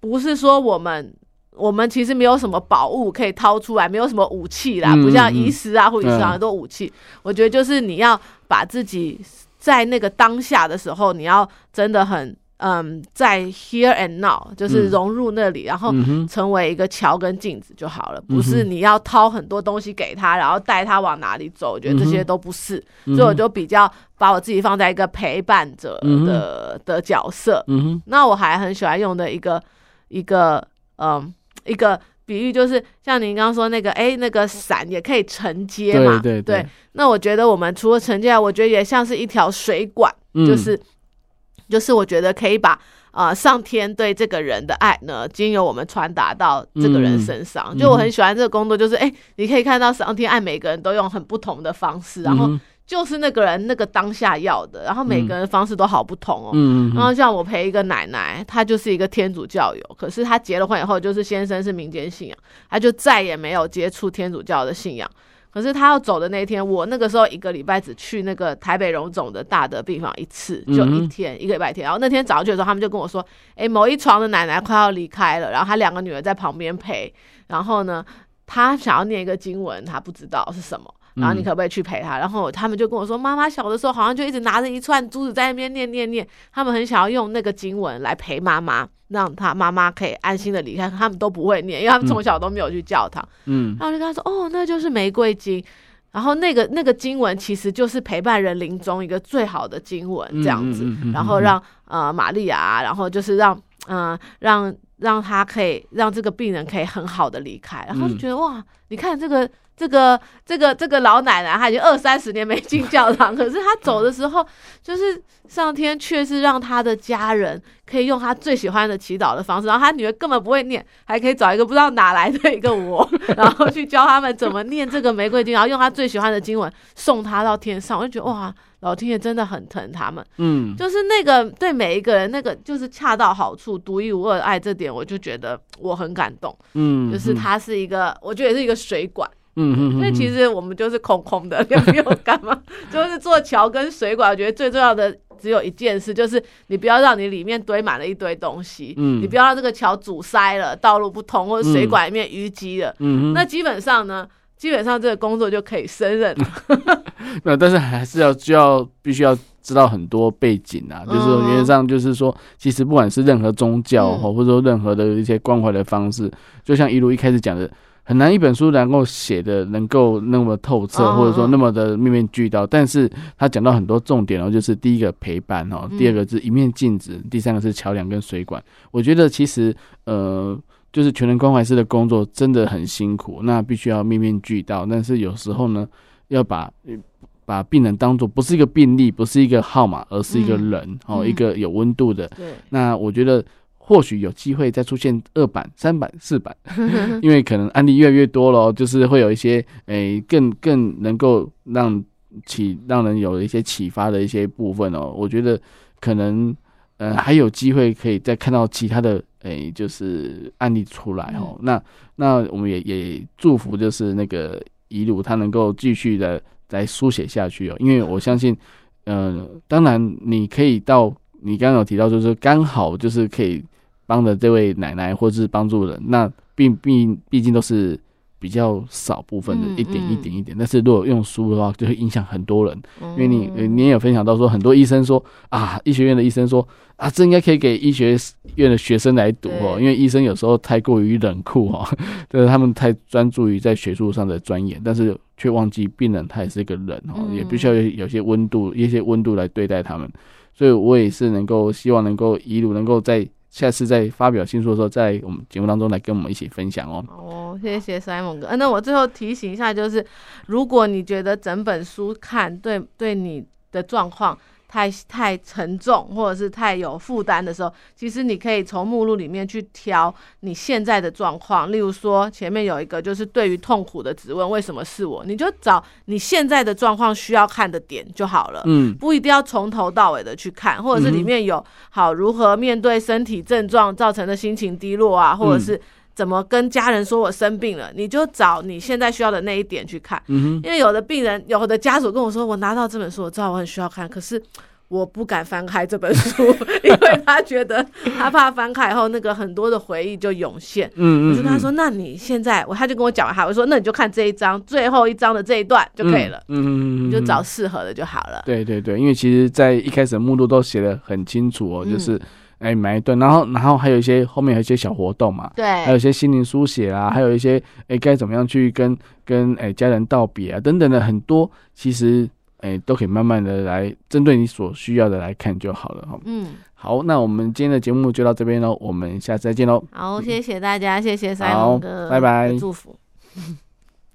不是说我们我们其实没有什么宝物可以掏出来，没有什么武器啦，不像医师啊、护理师啊很多武器。我觉得就是你要把自己在那个当下的时候，你要真的很。嗯，在 here and now 就是融入那里，嗯、然后成为一个桥跟镜子就好了。嗯、不是你要掏很多东西给他，然后带他往哪里走。我觉得这些都不是，嗯、所以我就比较把我自己放在一个陪伴者的、嗯、的角色。嗯、那我还很喜欢用的一个一个嗯一个比喻就是像您刚刚说那个，哎，那个伞也可以承接嘛，对对对，对。那我觉得我们除了承接，我觉得也像是一条水管，嗯、就是就是我觉得可以把呃上天对这个人的爱呢，经由我们传达到这个人身上。嗯、就我很喜欢这个工作，就是哎，你可以看到上天爱每个人都用很不同的方式，然后。就是那个人那个当下要的，然后每个人方式都好不同哦。嗯，然后像我陪一个奶奶，她就是一个天主教友，可是她结了婚以后，就是先生是民间信仰，她就再也没有接触天主教的信仰。可是他要走的那一天，我那个时候一个礼拜只去那个台北荣总的大的病房一次，就一天一个礼拜天。然后那天早上去的时候，他们就跟我说：“哎，某一床的奶奶快要离开了，然后她两个女儿在旁边陪，然后呢，他想要念一个经文，他不知道是什么。”然后你可不可以去陪他？然后他们就跟我说，妈妈小的时候好像就一直拿着一串珠子在那边念念念。他们很想要用那个经文来陪妈妈，让他妈妈可以安心的离开。他们都不会念，因为他们从小都没有去教堂。嗯，然后就跟他说，哦，那就是玫瑰经。然后那个那个经文其实就是陪伴人临终一个最好的经文，这样子。然后让呃玛利亚，然后就是让嗯、呃、让让他可以让这个病人可以很好的离开。然后就觉得哇，你看这个。这个这个这个老奶奶，她已经二三十年没进教堂，可是她走的时候，就是上天却是让她的家人可以用她最喜欢的祈祷的方式，然后她女儿根本不会念，还可以找一个不知道哪来的一个我，然后去教他们怎么念这个玫瑰经，然后用她最喜欢的经文送她到天上。我就觉得哇，老天爷真的很疼他们，嗯，就是那个对每一个人那个就是恰到好处、独一无二的爱，这点我就觉得我很感动，嗯，就是他是一个，我觉得也是一个水管。嗯嗯，所以其实我们就是空空的，也没有干嘛，就是做桥跟水管。我觉得最重要的只有一件事，就是你不要让你里面堆满了一堆东西，嗯，你不要让这个桥阻塞了，道路不通，或者水管里面淤积了，嗯，那基本上呢，基本上这个工作就可以胜任了。没有，但是还是要需要必须要知道很多背景啊，就是原则上就是说，其实不管是任何宗教或者说任何的一些关怀的方式，就像一路一开始讲的。很难一本书能够写的能够那么透彻，或者说那么的面面俱到。但是他讲到很多重点哦，就是第一个陪伴哦，第二个是一面镜子，第三个是桥梁跟水管。我觉得其实呃，就是全人关怀师的工作真的很辛苦，那必须要面面俱到。但是有时候呢，要把把病人当作不是一个病例，不是一个号码，而是一个人哦，一个有温度的。对，那我觉得。或许有机会再出现二版、三版、四版，因为可能案例越来越多了，就是会有一些诶、欸、更更能够让启让人有一些启发的一些部分哦。我觉得可能呃还有机会可以再看到其他的诶、欸、就是案例出来哦。那那我们也也祝福就是那个遗鲁他能够继续的来书写下去哦，因为我相信，呃，当然你可以到你刚刚有提到就是刚好就是可以。帮的这位奶奶，或者是帮助人，那并并毕竟都是比较少部分的，一点一点一点。但是如果用书的话，就会影响很多人。因为你你也有分享到说，很多医生说啊，医学院的医生说啊，这应该可以给医学院的学生来读哦，因为医生有时候太过于冷酷哈，就是他们太专注于在学术上的钻研，但是却忘记病人他也是一个人哦，也必须要有有些温度，一些温度来对待他们。所以我也是能够希望能够一路能够在。下次再发表新书的时候，在我们节目当中来跟我们一起分享哦。哦，谢谢 Simon 哥。那我最后提醒一下，就是如果你觉得整本书看对对你的状况，太太沉重，或者是太有负担的时候，其实你可以从目录里面去挑你现在的状况。例如说，前面有一个就是对于痛苦的质问，为什么是我？你就找你现在的状况需要看的点就好了。嗯，不一定要从头到尾的去看，或者是里面有好如何面对身体症状造成的心情低落啊，或者是怎么跟家人说我生病了，你就找你现在需要的那一点去看。嗯，因为有的病人，有的家属跟我说，我拿到这本书，我知道我很需要看，可是。我不敢翻开这本书，因为他觉得他怕翻开以后那个很多的回忆就涌现。嗯，我就跟他说：“那你现在，我他就跟我讲完，他我说那你就看这一章最后一章的这一段就可以了。嗯嗯，你就找适合的就好了。对对对，因为其实，在一开始的目录都写的很清楚哦，就是哎买一顿。然后然后还有一些后面还有一些小活动嘛对。还有一些心灵书写啊还有一些哎该怎么样去跟跟哎家人道别啊等等的很多其实哎都可以慢慢的来针对你所需要的来看就好了哈。嗯。好那我们今天的节目就到这边喽我们下次再见喽好谢谢大家谢谢三哥拜拜。祝福。